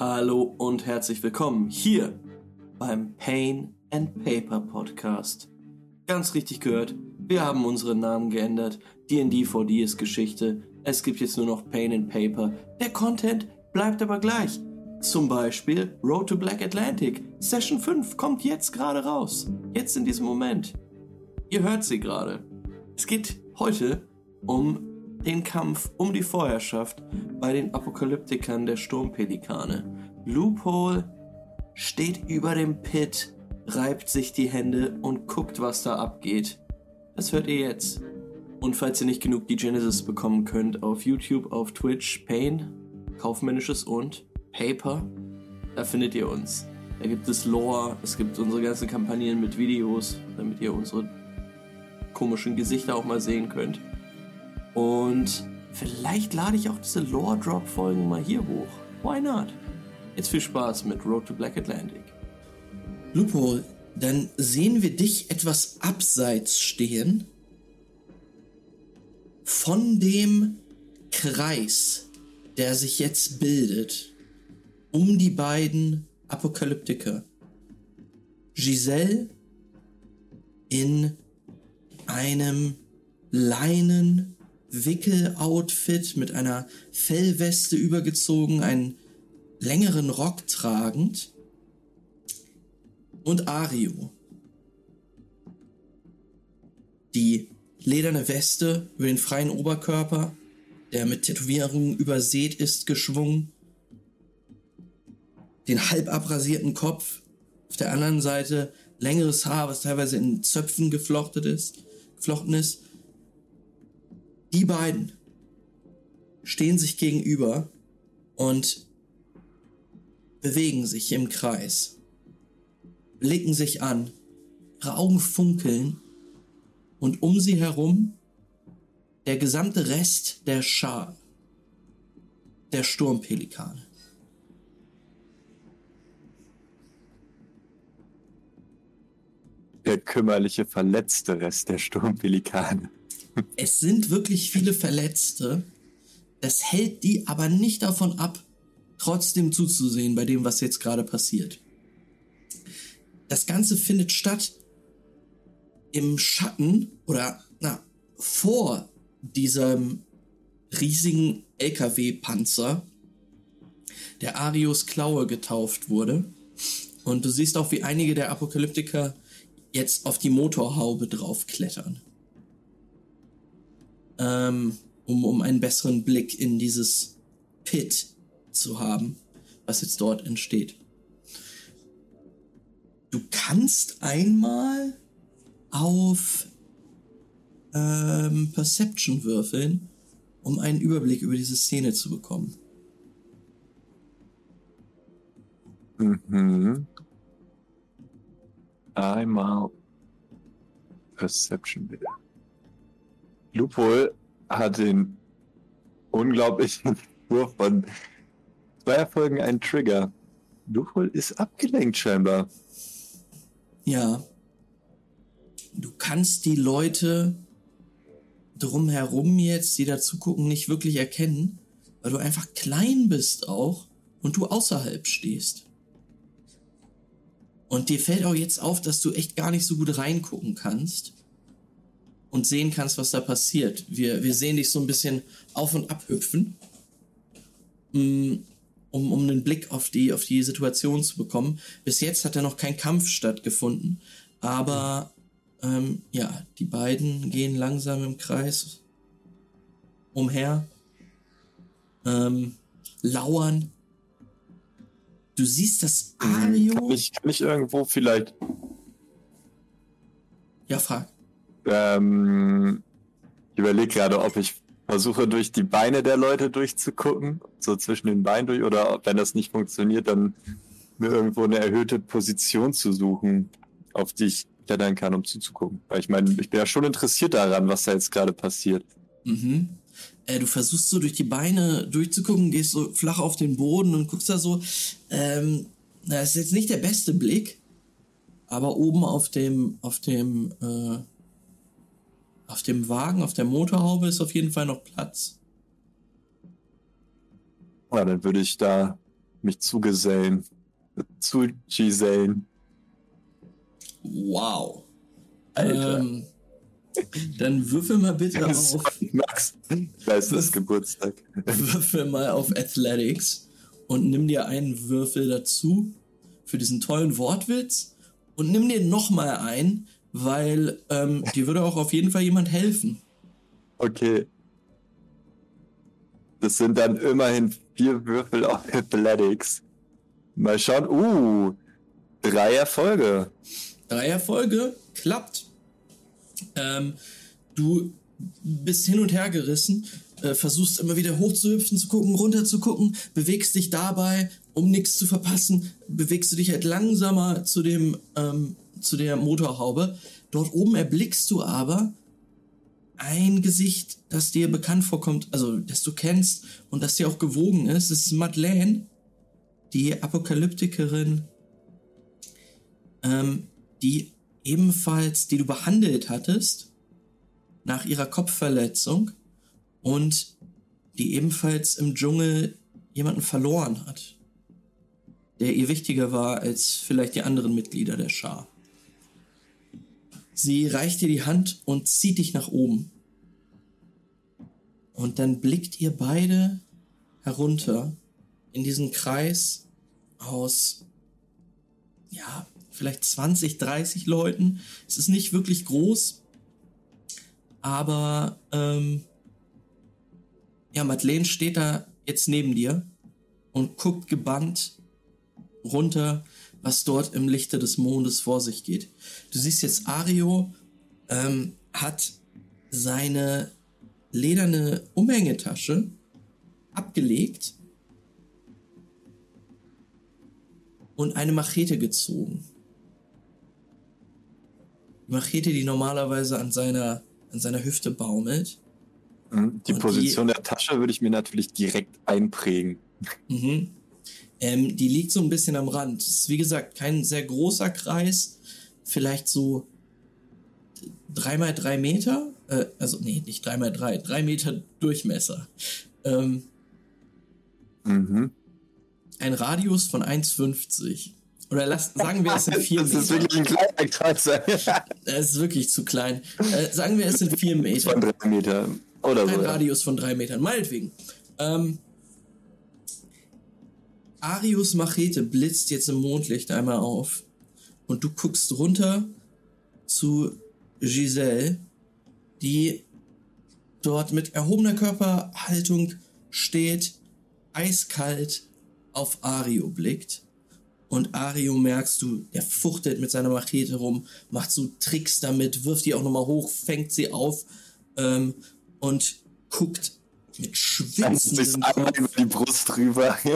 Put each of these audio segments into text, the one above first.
Hallo und herzlich willkommen hier beim Pain and Paper Podcast. Ganz richtig gehört, wir haben unseren Namen geändert. D&D 4D ist Geschichte. Es gibt jetzt nur noch Pain and Paper. Der Content bleibt aber gleich. Zum Beispiel Road to Black Atlantic. Session 5 kommt jetzt gerade raus. Jetzt in diesem Moment. Ihr hört sie gerade. Es geht heute um den Kampf um die Vorherrschaft bei den Apokalyptikern der Sturmpelikane. Loophole steht über dem Pit, reibt sich die Hände und guckt, was da abgeht. Das hört ihr jetzt. Und falls ihr nicht genug die Genesis bekommen könnt, auf YouTube, auf Twitch, Pain, Kaufmännisches und Paper, da findet ihr uns. Da gibt es Lore, es gibt unsere ganzen Kampagnen mit Videos, damit ihr unsere komischen Gesichter auch mal sehen könnt. Und vielleicht lade ich auch diese Lore Drop Folgen mal hier hoch. Why not? Jetzt viel Spaß mit Road to Black Atlantic. Lupo, dann sehen wir dich etwas abseits stehen von dem Kreis, der sich jetzt bildet um die beiden Apokalyptiker. Giselle in einem Leinen Wickeloutfit mit einer Fellweste übergezogen, einen längeren Rock tragend. Und Ario. Die lederne Weste über den freien Oberkörper, der mit Tätowierungen übersät ist, geschwungen. Den halb abrasierten Kopf. Auf der anderen Seite längeres Haar, was teilweise in Zöpfen geflochten ist. Geflochten ist die beiden stehen sich gegenüber und bewegen sich im Kreis, blicken sich an, ihre Augen funkeln und um sie herum der gesamte Rest der Schar der Sturmpelikane. Der kümmerliche, verletzte Rest der Sturmpelikane es sind wirklich viele Verletzte. Das hält die aber nicht davon ab, trotzdem zuzusehen bei dem, was jetzt gerade passiert. Das Ganze findet statt im Schatten oder na, vor diesem riesigen LKW-Panzer, der Arius Klaue getauft wurde. Und du siehst auch, wie einige der Apokalyptiker jetzt auf die Motorhaube draufklettern ähm, um, um einen besseren Blick in dieses Pit zu haben, was jetzt dort entsteht. Du kannst einmal auf ähm, Perception würfeln, um einen Überblick über diese Szene zu bekommen. Mhm. Einmal Perception bitte. Lupol hat den unglaublichen Wurf von zwei Erfolgen einen Trigger. Lupol ist abgelenkt scheinbar. Ja. Du kannst die Leute drumherum jetzt, die dazu gucken, nicht wirklich erkennen, weil du einfach klein bist auch und du außerhalb stehst. Und dir fällt auch jetzt auf, dass du echt gar nicht so gut reingucken kannst und sehen kannst, was da passiert. Wir, wir sehen dich so ein bisschen auf und ab hüpfen, mm, um, um einen Blick auf die, auf die Situation zu bekommen. Bis jetzt hat ja noch kein Kampf stattgefunden, aber ähm, ja, die beiden gehen langsam im Kreis umher, ähm, lauern. Du siehst das Ario. Kann ich, kann ich irgendwo vielleicht. Ja, frag. Ähm, ich überlege gerade, ob ich versuche, durch die Beine der Leute durchzugucken, so zwischen den Beinen durch, oder wenn das nicht funktioniert, dann mir irgendwo eine erhöhte Position zu suchen, auf die ich klettern kann, um zuzugucken. Weil ich meine, ich bin ja schon interessiert daran, was da jetzt gerade passiert. Mhm. Äh, du versuchst so durch die Beine durchzugucken, gehst so flach auf den Boden und guckst da so. Ähm, das ist jetzt nicht der beste Blick, aber oben auf dem, auf dem, äh, auf dem Wagen, auf der Motorhaube ist auf jeden Fall noch Platz. Ja, dann würde ich da mich zugesellen. Zu Gisellen. Wow. Alter. Ähm, dann würfel mal bitte auf, Max, da ist das Geburtstag. würfel mal auf Athletics und nimm dir einen Würfel dazu für diesen tollen Wortwitz und nimm dir noch mal einen, weil ähm, dir würde auch auf jeden Fall jemand helfen. Okay. Das sind dann immerhin vier Würfel auf Athletics. Mal schauen. Uh, drei Erfolge. Drei Erfolge, klappt. Ähm, du bist hin und her gerissen, äh, versuchst immer wieder hochzuhüpfen, zu gucken, runter zu gucken, bewegst dich dabei, um nichts zu verpassen, bewegst du dich halt langsamer zu dem, ähm, zu der Motorhaube. Dort oben erblickst du aber ein Gesicht, das dir bekannt vorkommt, also das du kennst und das dir auch gewogen ist. Es ist Madeleine, die Apokalyptikerin, ähm, die ebenfalls, die du behandelt hattest nach ihrer Kopfverletzung und die ebenfalls im Dschungel jemanden verloren hat, der ihr wichtiger war als vielleicht die anderen Mitglieder der Schar. Sie reicht dir die Hand und zieht dich nach oben. Und dann blickt ihr beide herunter in diesen Kreis aus, ja, vielleicht 20, 30 Leuten. Es ist nicht wirklich groß, aber ähm, ja, Madeleine steht da jetzt neben dir und guckt gebannt runter, was dort im Lichte des Mondes vor sich geht. Du siehst jetzt, Ario ähm, hat seine lederne Umhängetasche abgelegt und eine Machete gezogen. Die Machete, die normalerweise an seiner, an seiner Hüfte baumelt. Mhm. Die Und Position der Tasche würde ich mir natürlich direkt einprägen. Mhm. Ähm, die liegt so ein bisschen am Rand. Es ist wie gesagt kein sehr großer Kreis, vielleicht so drei mal drei Meter, äh, also nee, nicht drei mal drei, drei Meter Durchmesser. Ähm, Mhm. ein Radius von 1,50. Oder lass, sagen wir, es sind vier Das ist Meter. wirklich ein kleiner Kreis. Es ist wirklich zu klein. Äh, sagen wir, es sind vier Meter. Von drei Meter. Oder so. Ein ja. Radius von drei Metern, meinetwegen. Ähm, Arius Machete blitzt jetzt im Mondlicht einmal auf und du guckst runter zu Giselle, die dort mit erhobener Körperhaltung steht, eiskalt auf Ario blickt. Und Ario merkst du, der fuchtelt mit seiner Machete rum, macht so Tricks damit, wirft die auch nochmal hoch, fängt sie auf ähm, und guckt mit einmal Kopf. über die Brust drüber.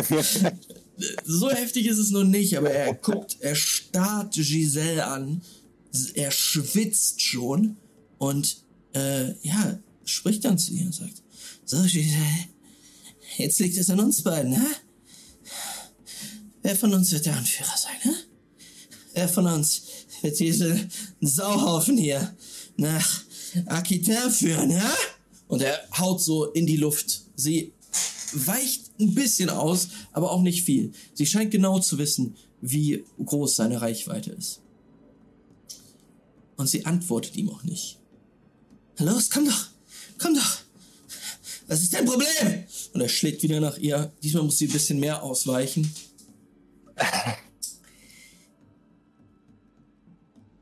So heftig ist es noch nicht, aber er guckt, er starrt Giselle an, er schwitzt schon und äh, ja, spricht dann zu ihr und sagt, so Giselle, jetzt liegt es an uns beiden, ne? Wer von uns wird der Anführer sein, ne? Wer von uns wird diesen Sauhaufen hier nach Aquitain führen, ja? Und er haut so in die Luft. Sie weicht ein bisschen aus, aber auch nicht viel. Sie scheint genau zu wissen, wie groß seine Reichweite ist. Und sie antwortet ihm auch nicht. Los, komm doch, komm doch. Was ist dein Problem? Und er schlägt wieder nach ihr. Diesmal muss sie ein bisschen mehr ausweichen.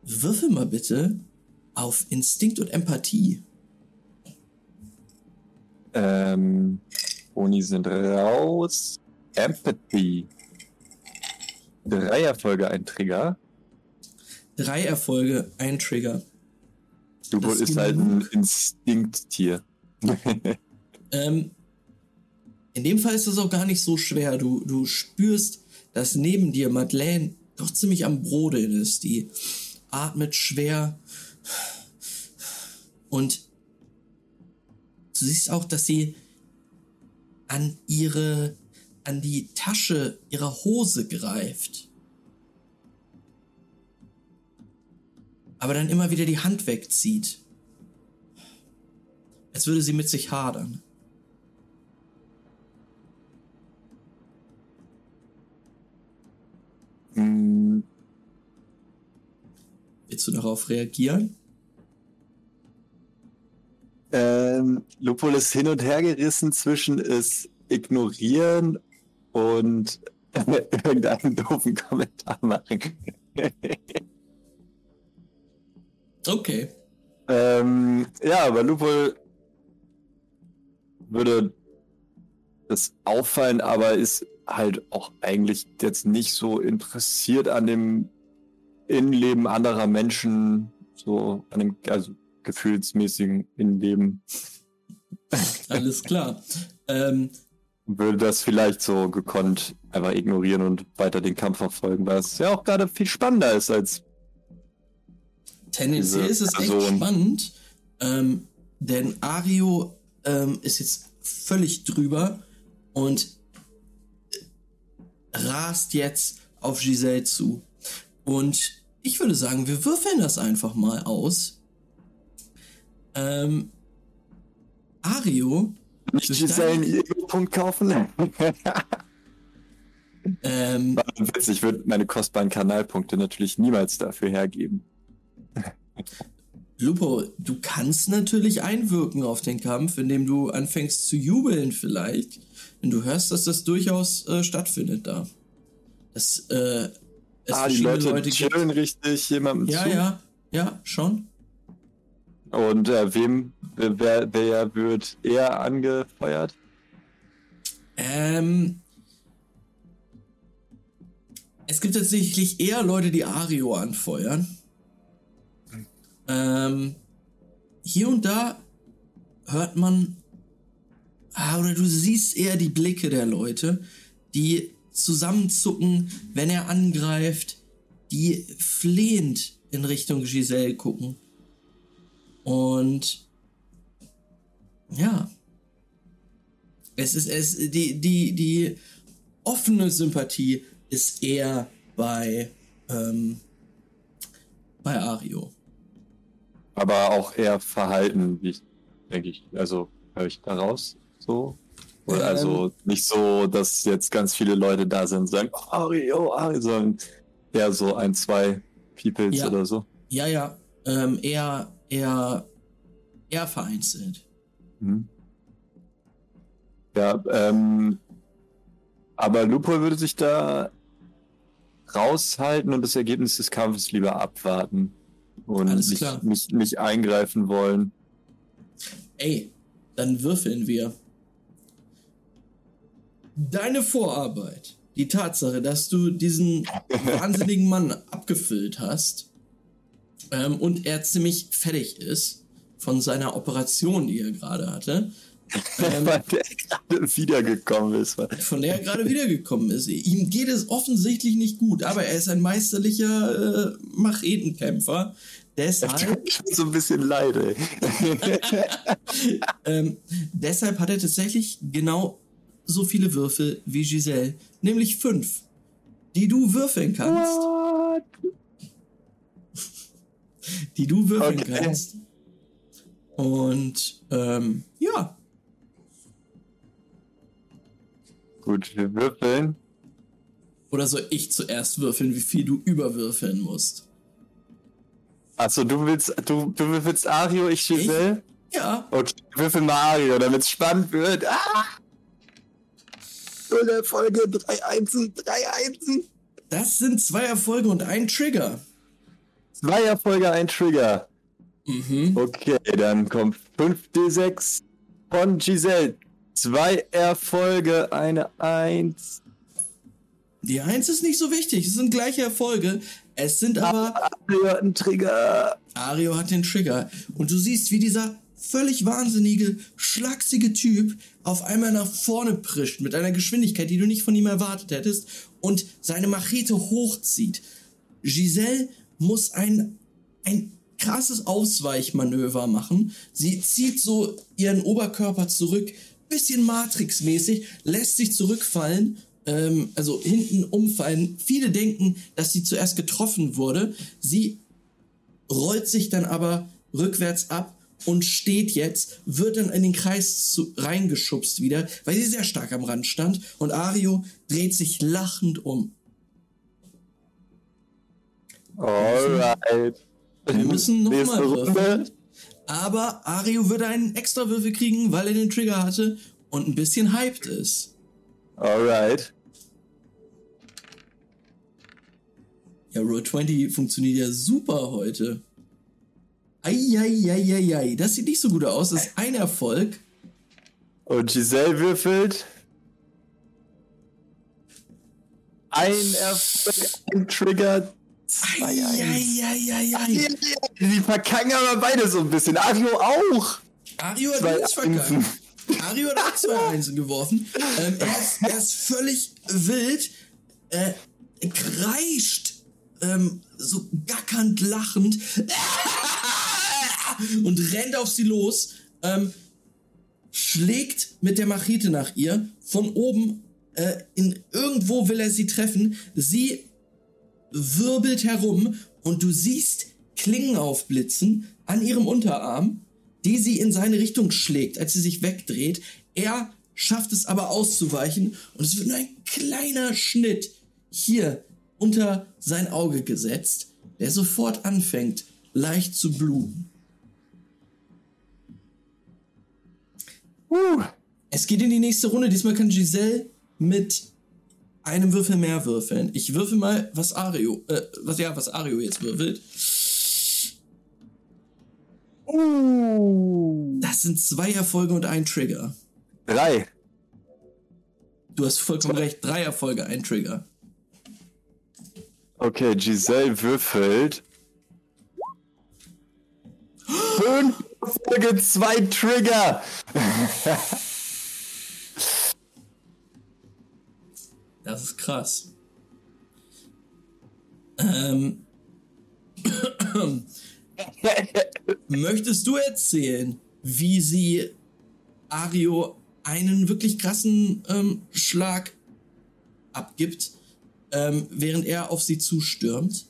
Würfel mal bitte auf Instinkt und Empathie. Ähm, Boni sind raus. Empathy. Drei Erfolge, ein Trigger. Drei Erfolge, ein Trigger. Du Das ist halt ein. Instinkttier. Ähm, in dem Fall ist das auch gar nicht so schwer. Du, du spürst, dass neben dir Madeleine doch ziemlich am Brodeln ist. Die atmet schwer. Und Du siehst auch, dass sie an ihre, an die Tasche ihrer Hose greift. Aber dann immer wieder die Hand wegzieht. Als würde sie mit sich hadern. Hm. Willst du darauf reagieren? Ähm, Lupol ist hin und her gerissen zwischen es ignorieren und irgendeinen doofen Kommentar machen. Okay. ähm, ja, aber Lupol würde das auffallen, aber ist halt auch eigentlich jetzt nicht so interessiert an dem Innenleben anderer Menschen, so an dem also gefühlsmäßigen Innenleben. Alles klar. Ähm, Würde das vielleicht so gekonnt einfach ignorieren und weiter den Kampf verfolgen, weil es ja auch gerade viel spannender ist als tendenziell ist es echt Person. spannend, ähm, denn Ario ähm, ist jetzt völlig drüber und rast jetzt auf Giselle zu. Und ich würde sagen, wir würfeln das einfach mal aus. Ähm, Ario, nicht Durch Giselle einen deine- Ego-Punkt kaufen. ähm, Witz, ich würde meine kostbaren Kanalpunkte natürlich niemals dafür hergeben. Lupo, du kannst natürlich einwirken auf den Kampf, indem du anfängst zu jubeln vielleicht, wenn du hörst, dass das durchaus äh, stattfindet da. Das, äh, es ah, die Leute, gibt. chillen richtig jemandem Ja, zu. ja, ja, schon. Und äh, wem, wer, wer wird eher angefeuert? Ähm, es gibt tatsächlich eher Leute, die Ario anfeuern. Ähm, hier und da hört man, ah, oder du siehst eher die Blicke der Leute, die zusammenzucken, wenn er angreift, die flehend in Richtung Giselle gucken. Und ja, es ist es die die die offene Sympathie ist eher bei ähm, bei Ario. Aber auch eher verhalten, wie ich, denke ich. Also höre ich daraus so. Oder Ähm. also nicht so, dass jetzt ganz viele Leute da sind und sagen, oh, Ari, oh, Ari, sondern eher so ein, zwei Peoples Ja. oder so. Ja, ja, ähm, eher eher eher vereinzelt. Mhm. Ja, ähm, aber Lupo würde sich da raushalten und das Ergebnis des Kampfes lieber abwarten und nicht, nicht, nicht eingreifen wollen. Ey, dann würfeln wir. Deine Vorarbeit, die Tatsache, dass du diesen wahnsinnigen Mann abgefüllt hast ähm, und er ziemlich fertig ist von seiner Operation, die er gerade hatte, ähm, Weil der gerade wiedergekommen ist. von der er gerade wiedergekommen ist. Ihm geht es offensichtlich nicht gut, aber er ist ein meisterlicher äh, Machetenkämpfer. Deshalb so ein bisschen leid, ey. Ähm, deshalb hat er tatsächlich genau so viele Würfel wie Giselle, nämlich fünf, die du würfeln kannst. What? Die du würfeln Okay. kannst. Und ähm, ja, Gut, wir würfeln. oder soll ich zuerst würfeln, wie viel du überwürfeln musst? Achso, du willst, du, du würfelst Ario, ich Giselle? Ja, Okay, würfel mal Ario, damit es spannend wird. Ah! Folge, drei Einsen, drei Einsen. das sind zwei Erfolge und ein Trigger. Zwei Erfolge, ein Trigger. Mhm. Okay, dann kommt 5d6 von Giselle. Zwei Erfolge, eine Eins. Die Eins ist nicht so wichtig, es sind gleiche Erfolge. Es sind aber Ario hat einen Trigger. Ario hat den Trigger. Und du siehst, wie dieser völlig wahnsinnige, schlachsige Typ auf einmal nach vorne prischt mit einer Geschwindigkeit, die du nicht von ihm erwartet hättest und seine Machete hochzieht. Giselle muss ein, ein krasses Ausweichmanöver machen. Sie zieht so ihren Oberkörper zurück, bisschen Matrix-mäßig, lässt sich zurückfallen, ähm, also hinten umfallen. Viele denken, dass sie zuerst getroffen wurde. Sie rollt sich dann aber rückwärts ab und steht jetzt, wird dann in den Kreis zu, reingeschubst wieder, weil sie sehr stark am Rand stand und Ario dreht sich lachend um. Alright. Wir müssen nochmal würfeln. Aber Ario würde einen extra Würfel kriegen, weil er den Trigger hatte und ein bisschen hyped ist. Alright. Ja, Roll 20 funktioniert ja super heute. Eieieiei, das sieht nicht so gut aus. Das ist ein Erfolg. Und Giselle würfelt. Ein Erfolg, ein Trigger. Zwei Eins. Eieieiei. Die verkacken aber beide so ein bisschen. Ario auch. Ario hat nichts verkackt. Ario hat auch zwei Einsen geworfen. Ähm, er, ist, er ist völlig wild. Äh, kreischt. Ähm, so gackernd lachend. Und rennt auf sie los. Ähm, schlägt mit der Machete nach ihr. Von oben. Äh, in irgendwo will er sie treffen. Sie wirbelt herum und du siehst Klingen aufblitzen an ihrem Unterarm, die sie in seine Richtung schlägt, als sie sich wegdreht. Er schafft es aber auszuweichen und es wird nur ein kleiner Schnitt hier unter sein Auge gesetzt, der sofort anfängt, leicht zu bluten. Uh. Es geht in die nächste Runde. Diesmal kann Giselle mit einem Würfel mehr würfeln. Ich würfel mal, was Ario, äh, was ja, was Ario jetzt würfelt. Uh. Das sind zwei Erfolge und ein Trigger. Drei. Du hast vollkommen recht. Drei Erfolge, ein Trigger. Okay, Giselle würfelt. Fünf Erfolge, zwei Trigger. Das ist krass. Ähm. Möchtest du erzählen, wie sie Ario einen wirklich krassen ähm, Schlag abgibt, ähm, während er auf sie zustürmt?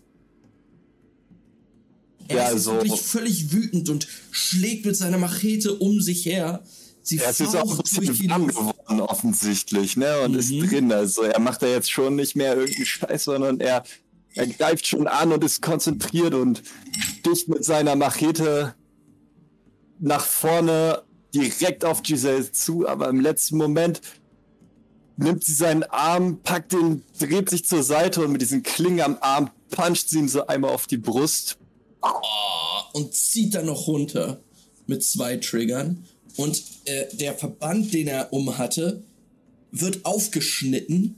Er Ja, ist so- wirklich völlig wütend und schlägt mit seiner Machete um sich her. Sie Er ist jetzt auch ein bisschen warm geworden, offensichtlich, ne? Und ist Mhm. drin. Also er macht da jetzt schon nicht mehr irgendeinen Scheiß, sondern er, er greift schon an und ist konzentriert und sticht mit seiner Machete nach vorne direkt auf Giselle zu, aber im letzten Moment nimmt sie seinen Arm, packt ihn, dreht sich zur Seite und mit diesen Klingen am Arm puncht sie ihm so einmal auf die Brust. und zieht dann noch runter mit zwei Triggern. Und äh, der Verband, den er um hatte, wird aufgeschnitten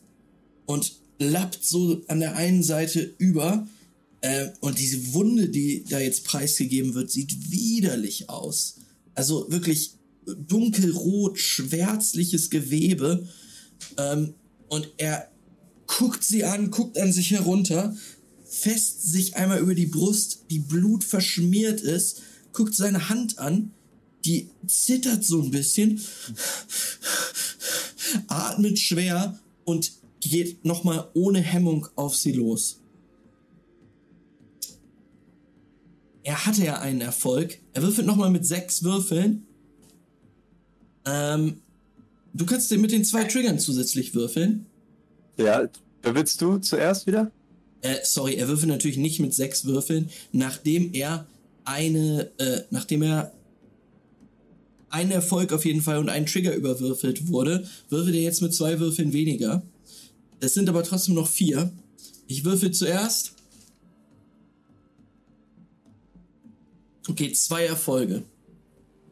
und lappt so an der einen Seite über. Äh, und diese Wunde, die da jetzt preisgegeben wird, sieht widerlich aus. Also wirklich dunkelrot, schwärzliches Gewebe. Ähm, und er guckt sie an, guckt an sich herunter, fässt sich einmal über die Brust, die Blut verschmiert ist, guckt seine Hand an, die zittert so ein bisschen, atmet schwer und geht nochmal ohne Hemmung auf sie los. Er hatte ja einen Erfolg. Er würfelt nochmal mit sechs Würfeln. Ähm, du kannst den mit den zwei Triggern zusätzlich würfeln. Ja, willst du zuerst wieder? Äh, sorry, er würfelt natürlich nicht mit sechs Würfeln, nachdem er eine, äh, nachdem er ein Erfolg auf jeden Fall und ein Trigger überwürfelt wurde, würfelt er jetzt mit zwei Würfeln weniger. Es sind aber trotzdem noch vier. Ich würfel zuerst. Okay, zwei Erfolge.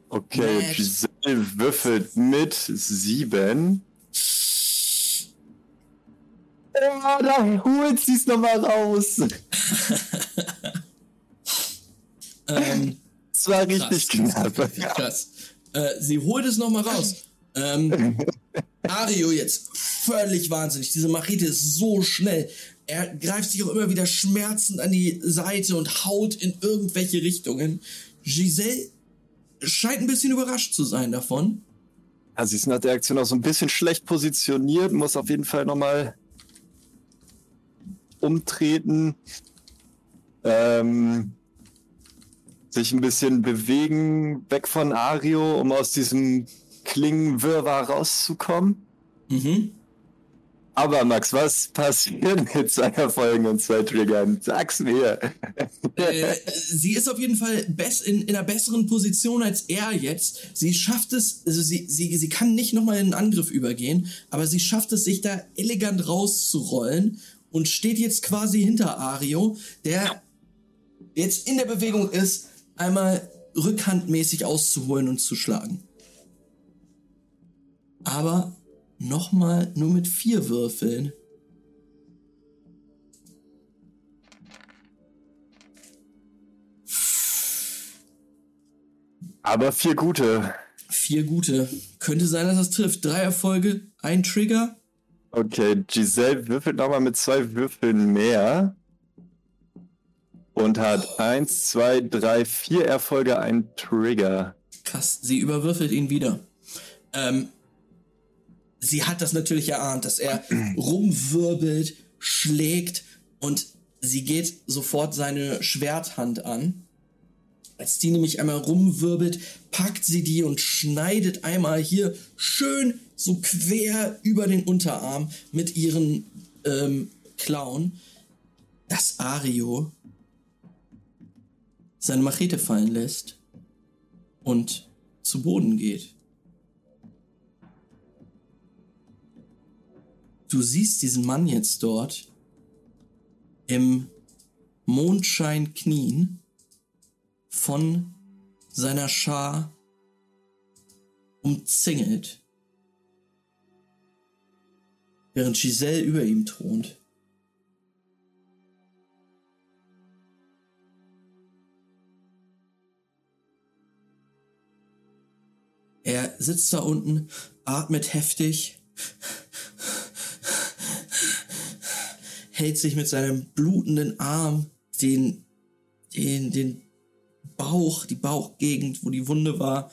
Okay, Nett. Giselle würfelt mit sieben. Oh, da holt sie es nochmal raus. Ähm, Das war richtig krass. knapp. Krass. Äh, sie holt es nochmal raus. Ähm, Ario jetzt völlig wahnsinnig. Diese Machete ist so schnell. Er greift sich auch immer wieder schmerzend an die Seite und haut in irgendwelche Richtungen. Giselle scheint ein bisschen überrascht zu sein davon. Ja, sie ist nach der Aktion auch so ein bisschen schlecht positioniert, muss auf jeden Fall nochmal umtreten. Ähm, sich ein bisschen bewegen, weg von Ario, um aus diesem Klingenwirrwarr rauszukommen. Mhm. Aber Max, was passiert mit zwei Erfolgen und zwei Triggern? Sag's mir. Äh, sie ist auf jeden Fall in, in einer besseren Position als er jetzt. Sie schafft es, also sie, sie, sie kann nicht nochmal in einen Angriff übergehen, aber sie schafft es, sich da elegant rauszurollen und steht jetzt quasi hinter Ario, der jetzt in der Bewegung ist, einmal rückhandmäßig auszuholen und zu schlagen. Aber nochmal nur mit vier Würfeln. Aber vier gute. Vier gute. Könnte sein, dass das trifft. Drei Erfolge, ein Trigger. Okay, Giselle würfelt nochmal mit zwei Würfeln mehr. Und hat eins, zwei, drei, vier Erfolge, ein Trigger. Krass, sie überwürfelt ihn wieder. Ähm, sie hat das natürlich erahnt, dass er rumwirbelt, schlägt und sie geht sofort seine Schwerthand an. Als die nämlich einmal rumwirbelt, packt sie die und schneidet einmal hier schön so quer über den Unterarm mit ihren ähm, Klauen, dass Ario seine Machete fallen lässt und zu Boden geht. Du siehst diesen Mann jetzt dort im Mondschein knien von seiner Schar umzingelt, während Giselle über ihm thront. Er sitzt da unten, atmet heftig hält sich mit seinem blutenden Arm den, den, den Bauch, die Bauchgegend, wo die Wunde war,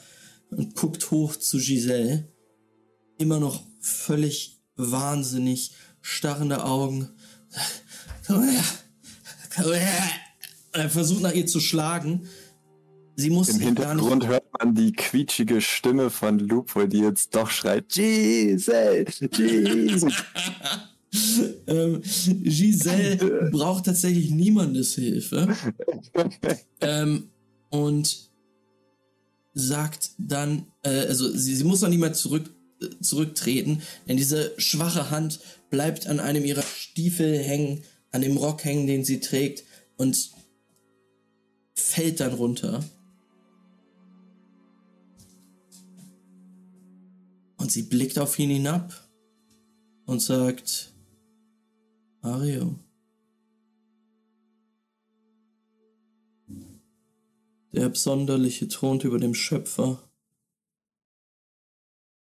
und guckt hoch zu Giselle. Immer noch völlig wahnsinnig, starrende Augen. Komm her, komm her. Er versucht nach ihr zu schlagen. Sie muss Im Hintergrund hört man die quietschige Stimme von Lupo, die jetzt doch schreit: Giselle, Giselle. ähm, Giselle braucht tatsächlich niemandes Hilfe. ähm, und sagt dann, äh, also sie, sie muss noch nicht mal zurück, äh, zurücktreten, denn diese schwache Hand bleibt an einem ihrer Stiefel hängen, an dem Rock hängen, den sie trägt und fällt dann runter. Und sie blickt auf ihn hinab und sagt, Mario. Der Absonderliche thront über dem Schöpfer.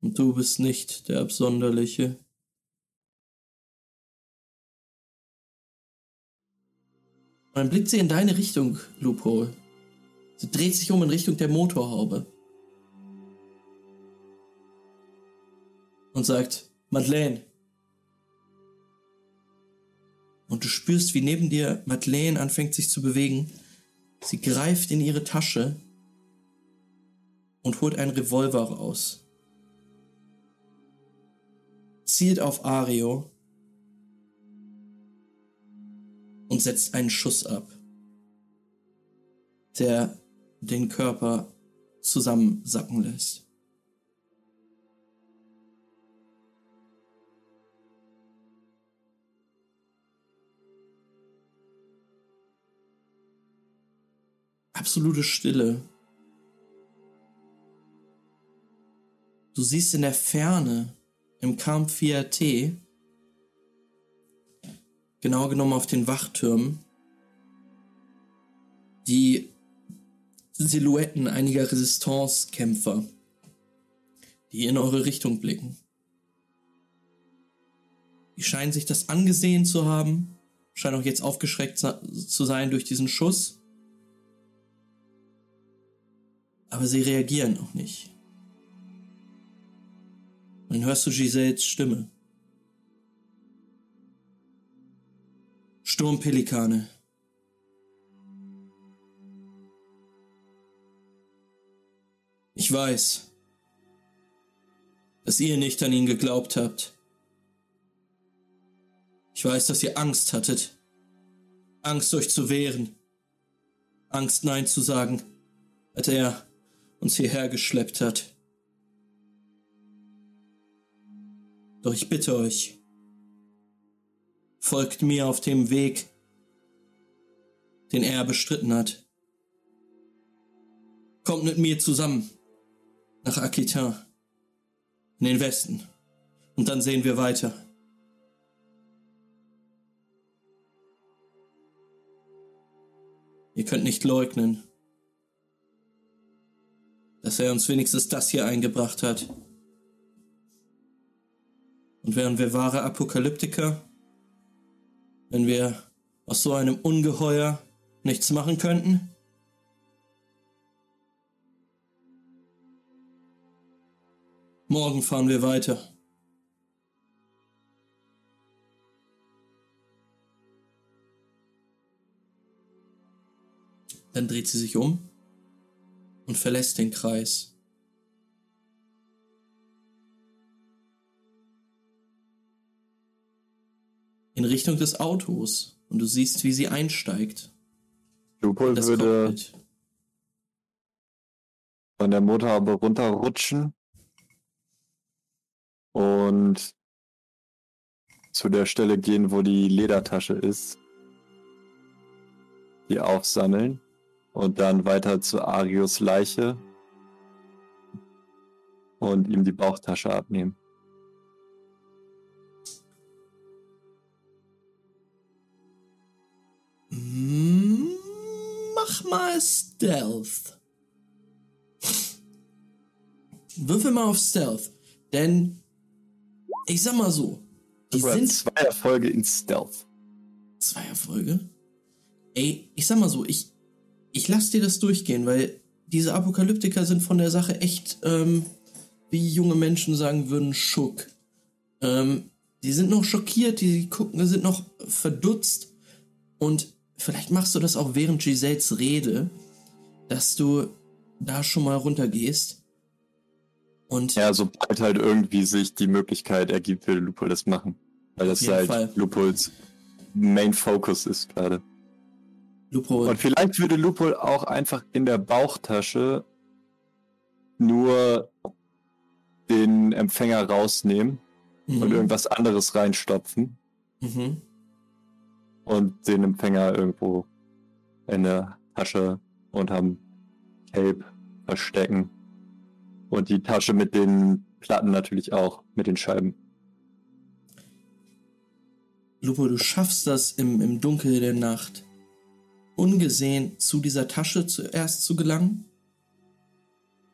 Und du bist nicht der Absonderliche. Und dann blickt sie in deine Richtung, Loophole. Sie dreht sich um in Richtung der Motorhaube. Und sagt, Madeleine, und du spürst, wie neben dir Madeleine anfängt sich zu bewegen. Sie greift in ihre Tasche und holt einen Revolver raus. Zielt auf Ario und setzt einen Schuss ab, der den Körper zusammensacken lässt. Absolute Stille. Du siehst in der Ferne im Camp 4T, genau genommen auf den Wachtürmen, die Silhouetten einiger Resistance-Kämpfer, die in eure Richtung blicken. Die scheinen sich das angesehen zu haben, scheinen auch jetzt aufgeschreckt zu sein durch diesen Schuss. Aber sie reagieren auch nicht. Dann hörst du Giselles Stimme. Sturmpelikane. Ich weiß, dass ihr nicht an ihn geglaubt habt. Ich weiß, dass ihr Angst hattet. Angst, euch zu wehren. Angst, Nein zu sagen, als er uns hierher geschleppt hat. Doch ich bitte euch, folgt mir auf dem Weg, den er bestritten hat. Kommt mit mir zusammen nach Aquitain, in den Westen, und dann sehen wir weiter. Ihr könnt nicht leugnen, dass er uns wenigstens das hier eingebracht hat. Und wären wir wahre Apokalyptiker, wenn wir aus so einem Ungeheuer nichts machen könnten? Morgen fahren wir weiter. Dann dreht sie sich um und verlässt den Kreis. In Richtung des Autos und du siehst, wie sie einsteigt. Lupol würde Cockpit. von der Motorhaube runterrutschen und zu der Stelle gehen, wo die Ledertasche ist, die aufsammeln und dann weiter zu Arius Leiche und ihm die Bauchtasche abnehmen. Mm, Mach mal Stealth. Würfel mal auf Stealth. Denn, ich sag mal so, die Oder sind zwei Erfolge in Stealth. zwei Erfolge. Ey, ich sag mal so, ich, ich lass dir das durchgehen, weil diese Apokalyptiker sind von der Sache echt, ähm, wie junge Menschen sagen würden, schock. Ähm, die sind noch schockiert, die gucken, sind noch verdutzt. Und vielleicht machst du das auch während Giselles Rede, dass du da schon mal runtergehst. Und Ja, sobald halt irgendwie sich die Möglichkeit ergibt, würde Lupol das machen. Weil das halt Fall. Lupols Main Focus ist gerade. Lupo, Und vielleicht würde Lupol auch einfach in der Bauchtasche nur den Empfänger rausnehmen und mhm, irgendwas anderes reinstopfen mhm. und den Empfänger irgendwo in der Tasche unterm Cape verstecken. Und die Tasche mit den Platten natürlich auch, mit den Scheiben. Lupo, du schaffst das im, im Dunkel der Nacht, ungesehen zu dieser Tasche zuerst zu gelangen,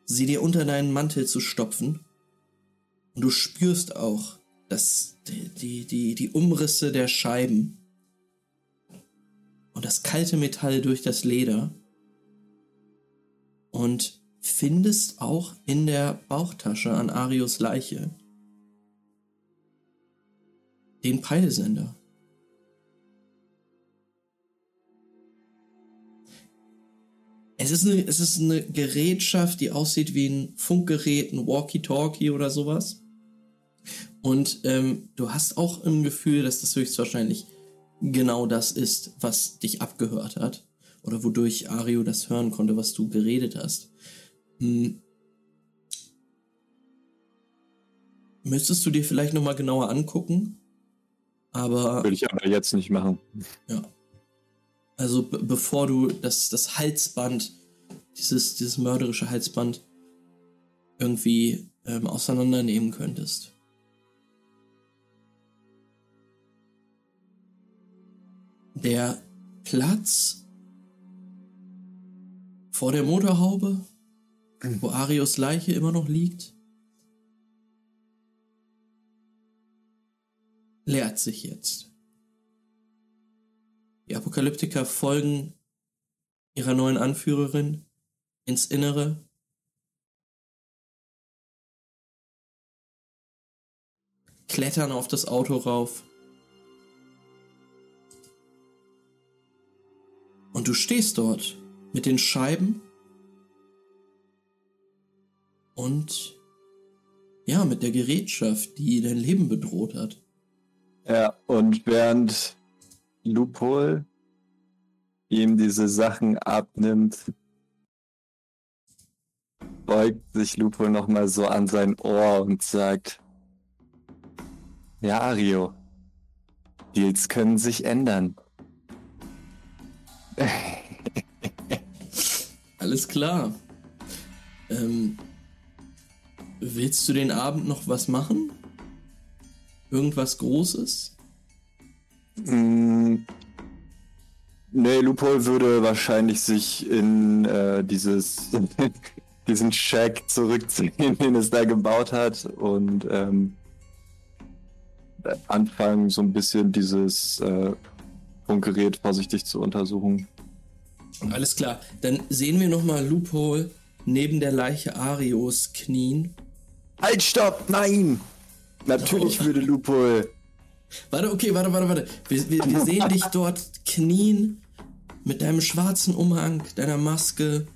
sie dir unter deinen Mantel zu stopfen, und du spürst auch, dass die, die, die, Umrisse der Scheiben und das kalte Metall durch das Leder und findest auch in der Bauchtasche an Arius Leiche den Peilsender. Es ist, eine, es ist eine Gerätschaft, die aussieht wie ein Funkgerät, ein Walkie-Talkie oder sowas. Und ähm, du hast auch im Gefühl, dass das höchstwahrscheinlich genau das ist, was dich abgehört hat. Oder wodurch Ario das hören konnte, was du geredet hast. Hm. Müsstest du dir vielleicht nochmal genauer angucken. Aber Würde ich aber jetzt nicht machen. ja. Also be bevor du das, das Halsband, dieses, dieses mörderische Halsband irgendwie ähm, auseinandernehmen könntest. Der Platz vor der Motorhaube, wo Arios Leiche immer noch liegt, leert sich jetzt. Die Apokalyptiker folgen ihrer neuen Anführerin ins Innere. Klettern auf das Auto rauf. Und du stehst dort mit den Scheiben und ja, mit der Gerätschaft, die dein Leben bedroht hat. Ja, und während Lupol ihm diese Sachen abnimmt, beugt sich Lupol nochmal so an sein Ohr und sagt, ja, Ario, Deals können sich ändern. Alles klar. Ähm, willst du den Abend noch was machen? Irgendwas Großes? Mm, nee, Lupol würde wahrscheinlich sich in äh, dieses diesen Shack zurückziehen, den es da gebaut hat und ähm, anfangen, so ein bisschen dieses äh, Funkgerät vorsichtig zu untersuchen. Alles klar. Dann sehen wir nochmal Loophole neben der Leiche Arios knien. Halt, stopp! Nein! Natürlich oh. würde Loophole. Warte, okay, warte, warte, warte. Wir, wir, wir sehen dich dort knien mit deinem schwarzen Umhang, deiner Maske.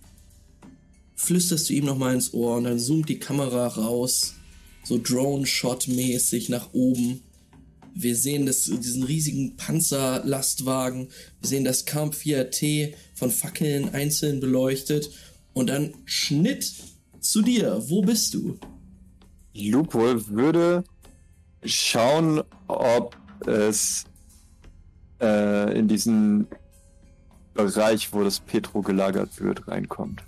Flüsterst du ihm nochmal ins Ohr und dann zoomt die Kamera raus. So Drone-Shot-mäßig nach oben. Wir sehen das, diesen riesigen Panzerlastwagen. Wir sehen das Camp 4T von Fackeln einzeln beleuchtet. Und dann Schnitt zu dir. Wo bist du? Lupol würde schauen, ob es äh, in diesen Bereich, wo das Petro gelagert wird, reinkommt.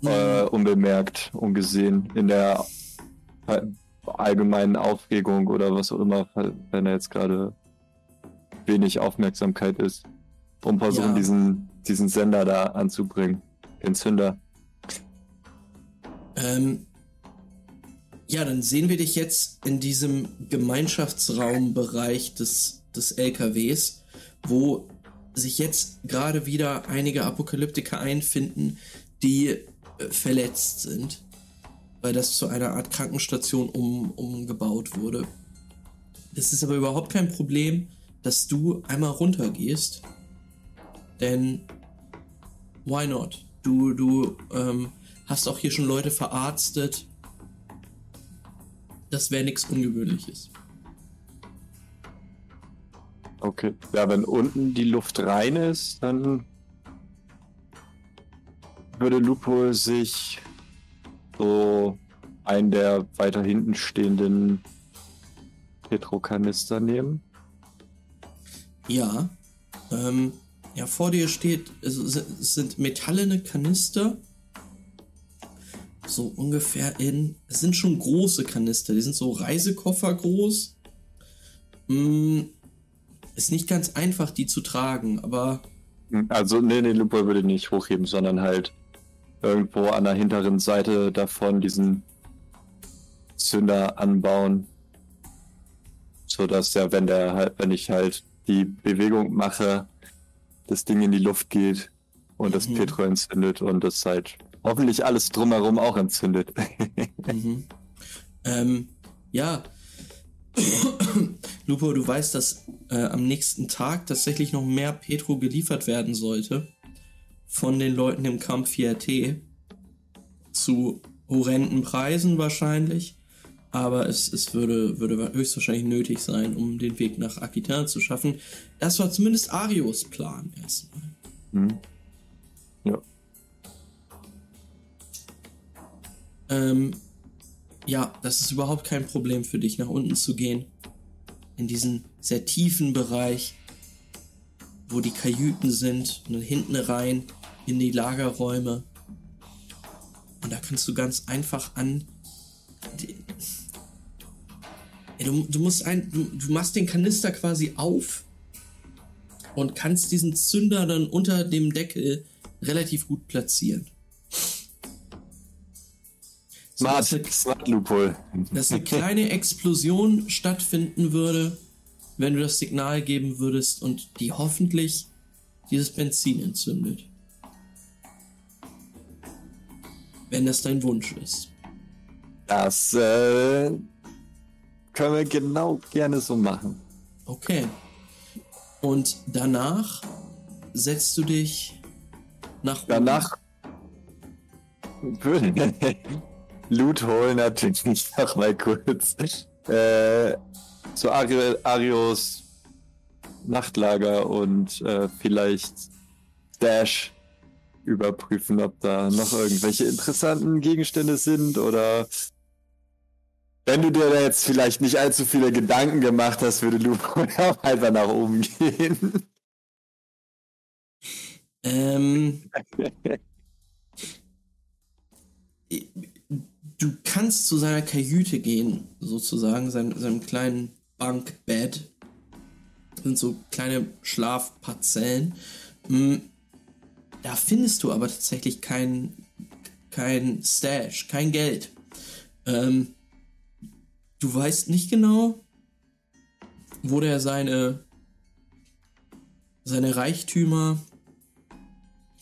Mhm. Äh, unbemerkt, ungesehen in der allgemeinen Aufregung oder was auch immer, wenn er jetzt gerade wenig Aufmerksamkeit ist, um versuchen, ja. diesen, diesen Sender da anzubringen, den Zünder. Ähm, ja, dann sehen wir dich jetzt in diesem Gemeinschaftsraumbereich des, des LKWs, wo sich jetzt gerade wieder einige Apokalyptiker einfinden, die äh, verletzt sind weil das zu einer Art Krankenstation um, umgebaut wurde. Es ist aber überhaupt kein Problem, dass du einmal runtergehst. Denn why not? Du, du ähm, hast auch hier schon Leute verarztet. Das wäre nichts Ungewöhnliches. Okay. Ja, wenn unten die Luft rein ist, dann würde Lupo sich so einen der weiter hinten stehenden Petrokanister nehmen? Ja. Ähm, ja, vor dir steht, es sind metallene Kanister. So ungefähr in. Es sind schon große Kanister, die sind so Reisekoffer groß. Hm, ist nicht ganz einfach, die zu tragen, aber. Also, nee, nee, Lupo würde nicht hochheben, sondern halt irgendwo an der hinteren Seite davon diesen Zünder anbauen. So dass ja, wenn der halt, wenn ich halt die Bewegung mache, das Ding in die Luft geht und das mhm. Petro entzündet und das halt hoffentlich alles drumherum auch entzündet. mhm. ähm, ja. Lupo, du weißt, dass äh, am nächsten Tag tatsächlich noch mehr Petro geliefert werden sollte von den Leuten im Camp 4T zu horrenden Preisen wahrscheinlich. Aber es, es würde, würde höchstwahrscheinlich nötig sein, um den Weg nach Aquitain zu schaffen. Das war zumindest Arios Plan erstmal. Mhm. Ähm, ja, das ist überhaupt kein Problem für dich, nach unten zu gehen. In diesen sehr tiefen Bereich, wo die Kajüten sind und dann hinten rein in die Lagerräume. Und da kannst du ganz einfach an. Du, du musst ein. Du, du machst den Kanister quasi auf und kannst diesen Zünder dann unter dem Deckel relativ gut platzieren. So, smart, dass, smart Loophole. Dass eine kleine Explosion stattfinden würde, wenn du das Signal geben würdest und die hoffentlich dieses Benzin entzündet. wenn das dein Wunsch ist. Das äh, können wir genau gerne so machen. Okay. Und danach setzt du dich nach Danach würde, Loot holen natürlich noch mal kurz. Äh, zu Ari Arios Nachtlager und äh, vielleicht Dash überprüfen, ob da noch irgendwelche interessanten Gegenstände sind oder wenn du dir da jetzt vielleicht nicht allzu viele Gedanken gemacht hast, würde Lupo einfach nach oben gehen. Ähm, du kannst zu seiner Kajüte gehen, sozusagen, seinem, seinem kleinen Bankbett. Das sind so kleine Schlafparzellen. Hm, da findest du aber tatsächlich kein, kein Stash, kein Geld. Ähm, du weißt nicht genau, wo der seine, seine Reichtümer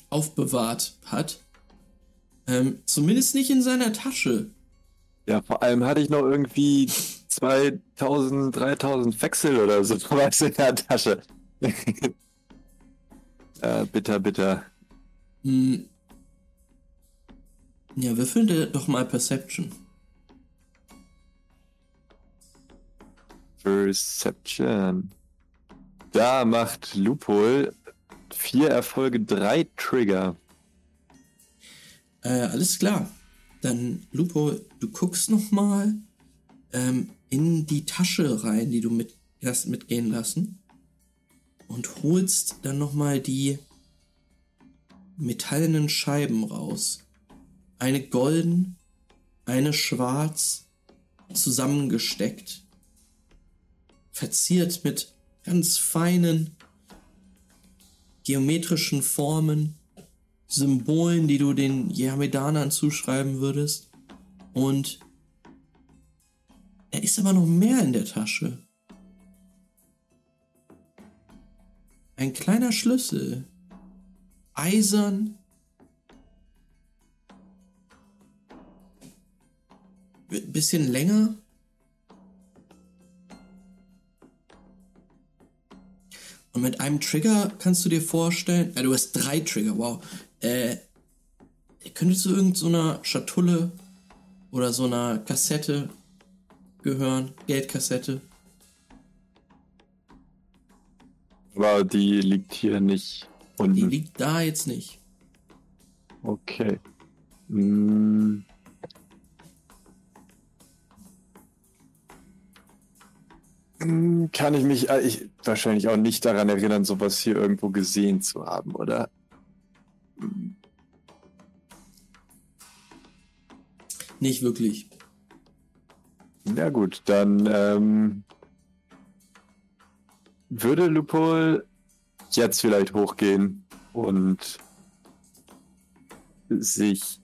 aufbewahrt hat. Ähm, zumindest nicht in seiner Tasche. Ja, vor allem hatte ich noch irgendwie 2000, 3000 Wechsel oder so was in der Tasche. äh, bitter, bitter. Hm. Ja, würfeln doch mal Perception. Perception. Da macht Lupol vier Erfolge, drei Trigger. Äh, alles klar. Dann, Lupo, du guckst nochmal ähm, in die Tasche rein, die du mit, hast mitgehen lassen. Und holst dann nochmal die metallenen Scheiben raus. Eine golden, eine schwarz, zusammengesteckt. Verziert mit ganz feinen geometrischen Formen Symbolen, die du den Jehamedanern zuschreiben würdest. Und da ist aber noch mehr in der Tasche. Ein kleiner Schlüssel. Eisern. Bisschen länger. Und mit einem Trigger kannst du dir vorstellen, äh, du hast drei Trigger, wow. Äh, könnte zu irgendeiner so Schatulle oder so einer Kassette gehören, Geldkassette. Aber die liegt hier nicht unten. Die liegt da jetzt nicht. Okay. Hm. Kann ich mich äh, ich, wahrscheinlich auch nicht daran erinnern, sowas hier irgendwo gesehen zu haben, oder? Nicht wirklich. Ja gut, dann ähm, würde Lupol jetzt vielleicht hochgehen und sich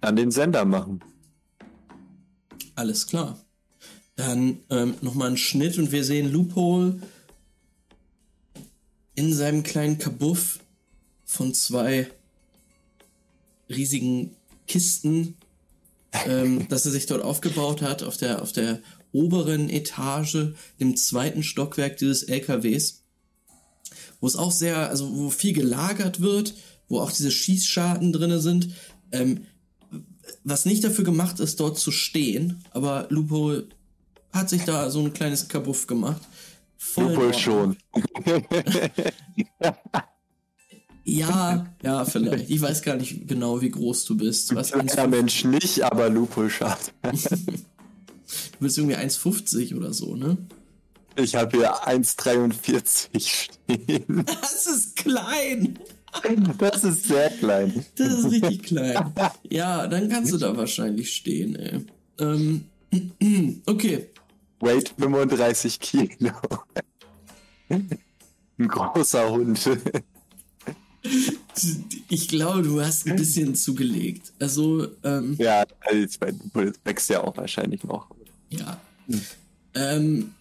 an den Sender machen. Alles klar. Dann ähm, nochmal ein Schnitt und wir sehen Loophole in seinem kleinen Kabuff von zwei riesigen Kisten, ähm, dass er sich dort aufgebaut hat auf der, auf der oberen Etage, dem zweiten Stockwerk dieses LKWs, wo es auch sehr, also wo viel gelagert wird, wo auch diese Schießscharten drinne sind. Ähm, was nicht dafür gemacht ist, dort zu stehen, aber Lupo hat sich da so ein kleines Kabuff gemacht. Lupo schon. Ja, ja, vielleicht. Ich weiß gar nicht genau, wie groß du bist. Was Kleiner Mensch nicht, aber Lupo schafft. du bist irgendwie 1,50 oder so, ne? Ich habe hier 1,43 stehen. Das ist klein. Das ist sehr klein. Das ist richtig klein. Ja, dann kannst du da wahrscheinlich stehen, ey. Ähm, okay. Weight 35 Kilo. Ein großer Hund. Ich glaube, du hast ein bisschen zugelegt. Also, ähm, Ja, also wächst ja auch wahrscheinlich noch. Ja. Hm. Ähm,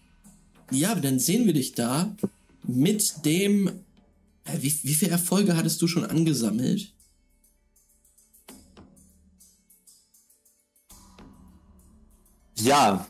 ja, dann sehen wir dich da mit dem. Äh, wie, wie viele Erfolge hattest du schon angesammelt? Ja.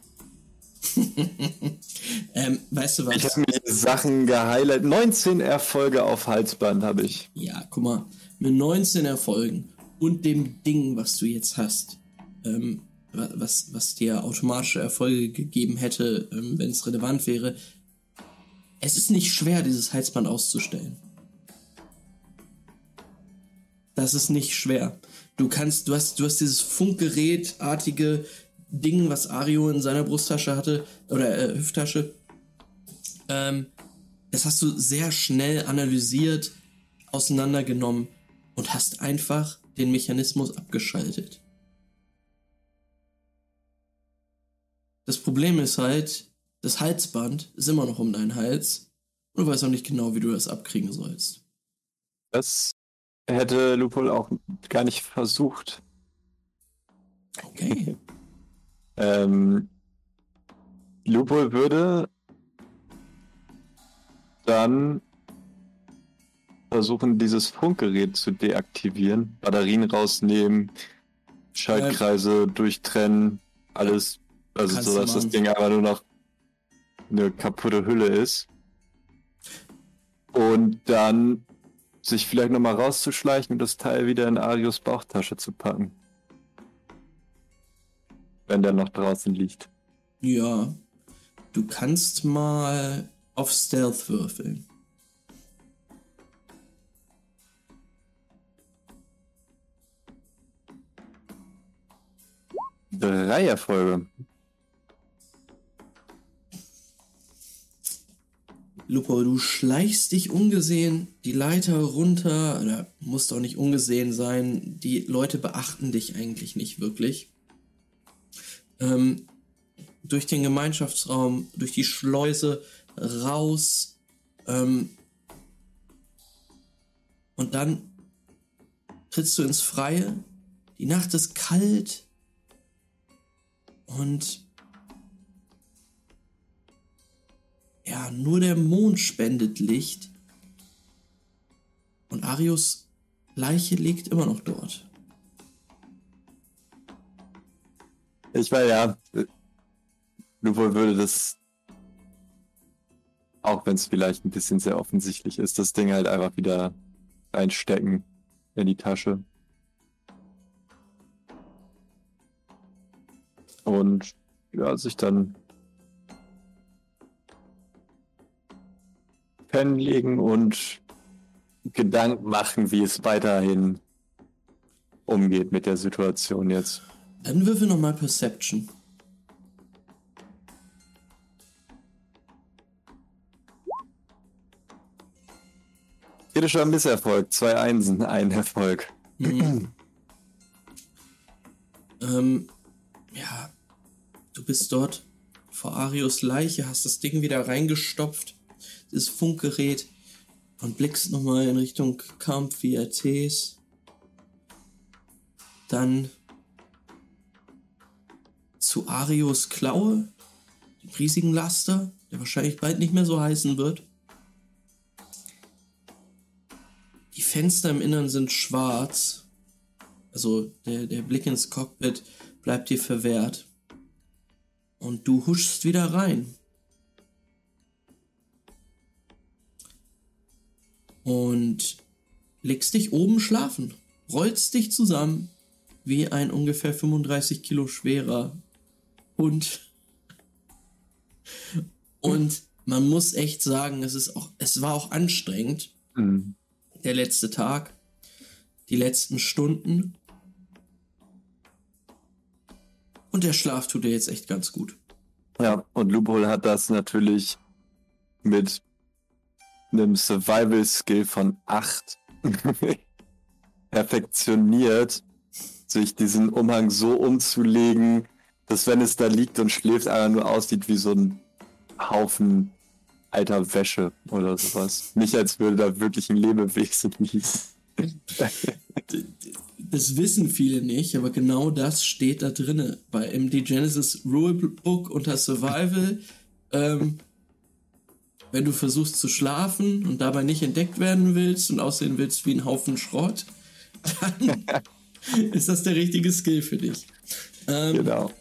ähm, weißt du was? Ich habe mir Sachen geheilt. 19 Erfolge auf Halsband habe ich. Ja, guck mal. Mit 19 Erfolgen und dem Ding, was du jetzt hast, ähm, was, was dir automatische Erfolge gegeben hätte, ähm, wenn es relevant wäre. Es ist nicht schwer, dieses Halsband auszustellen. Das ist nicht schwer. Du kannst, du hast, du hast dieses Funkgerätartige Ding, was Ario in seiner Brusttasche hatte, oder äh, Hüfttasche. Ähm, das hast du sehr schnell analysiert, auseinandergenommen und hast einfach den Mechanismus abgeschaltet. Das Problem ist halt, das Halsband ist immer noch um deinen Hals und du weißt auch nicht genau, wie du das abkriegen sollst. Das hätte Lupol auch gar nicht versucht. Okay. ähm, Lupol würde dann versuchen, dieses Funkgerät zu deaktivieren, Batterien rausnehmen, Schaltkreise ähm, durchtrennen, alles, also so, dass das Ding aber nur noch eine kaputte Hülle ist. Und dann sich vielleicht nochmal rauszuschleichen und das Teil wieder in Arios Bauchtasche zu packen. Wenn der noch draußen liegt. Ja. Du kannst mal auf Stealth würfeln. Drei Erfolge. Lupo, du schleichst dich ungesehen die Leiter runter, oder musst auch nicht ungesehen sein. Die Leute beachten dich eigentlich nicht wirklich. Ähm, durch den Gemeinschaftsraum, durch die Schleuse raus. Ähm, und dann trittst du ins Freie. Die Nacht ist kalt. Und ja, nur der Mond spendet Licht. Und Arius Leiche liegt immer noch dort. Ich war ja, Lupol würde das, auch wenn es vielleicht ein bisschen sehr offensichtlich ist, das Ding halt einfach wieder reinstecken in die Tasche. Und ja, sich dann pennen und Gedanken machen, wie es weiterhin umgeht mit der Situation jetzt. Dann würfel nochmal Perception. Kritischer Misserfolg, zwei Einsen, ein Erfolg. Mhm. ähm, ja, du bist dort vor Arius Leiche, hast das Ding wieder reingestopft das Funkgerät und blickst nochmal in Richtung Camp VRTs. Dann zu Arios Klaue, dem riesigen Laster, der wahrscheinlich bald nicht mehr so heißen wird. Die Fenster im Innern sind schwarz. Also der, der Blick ins Cockpit bleibt dir verwehrt. Und du huschst wieder rein. und legst dich oben schlafen, rollst dich zusammen wie ein ungefähr 35 Kilo schwerer Hund. Und man muss echt sagen, es ist auch, es war auch anstrengend. Mhm. Der letzte Tag, die letzten Stunden. Und der Schlaf tut dir jetzt echt ganz gut. Ja, und Lupol hat das natürlich mit einem Survival-Skill von 8 perfektioniert, sich diesen Umhang so umzulegen, dass wenn es da liegt und schläft, einfach nur aussieht wie so ein Haufen alter Wäsche oder sowas. Nicht als würde da wirklich ein Lebewesen liegen. das wissen viele nicht, aber genau das steht da drinne. Bei MD Genesis Rulebook unter Survival ähm, wenn du versuchst zu schlafen und dabei nicht entdeckt werden willst und aussehen willst wie ein Haufen Schrott, dann ist das der richtige Skill für dich. Ähm, genau.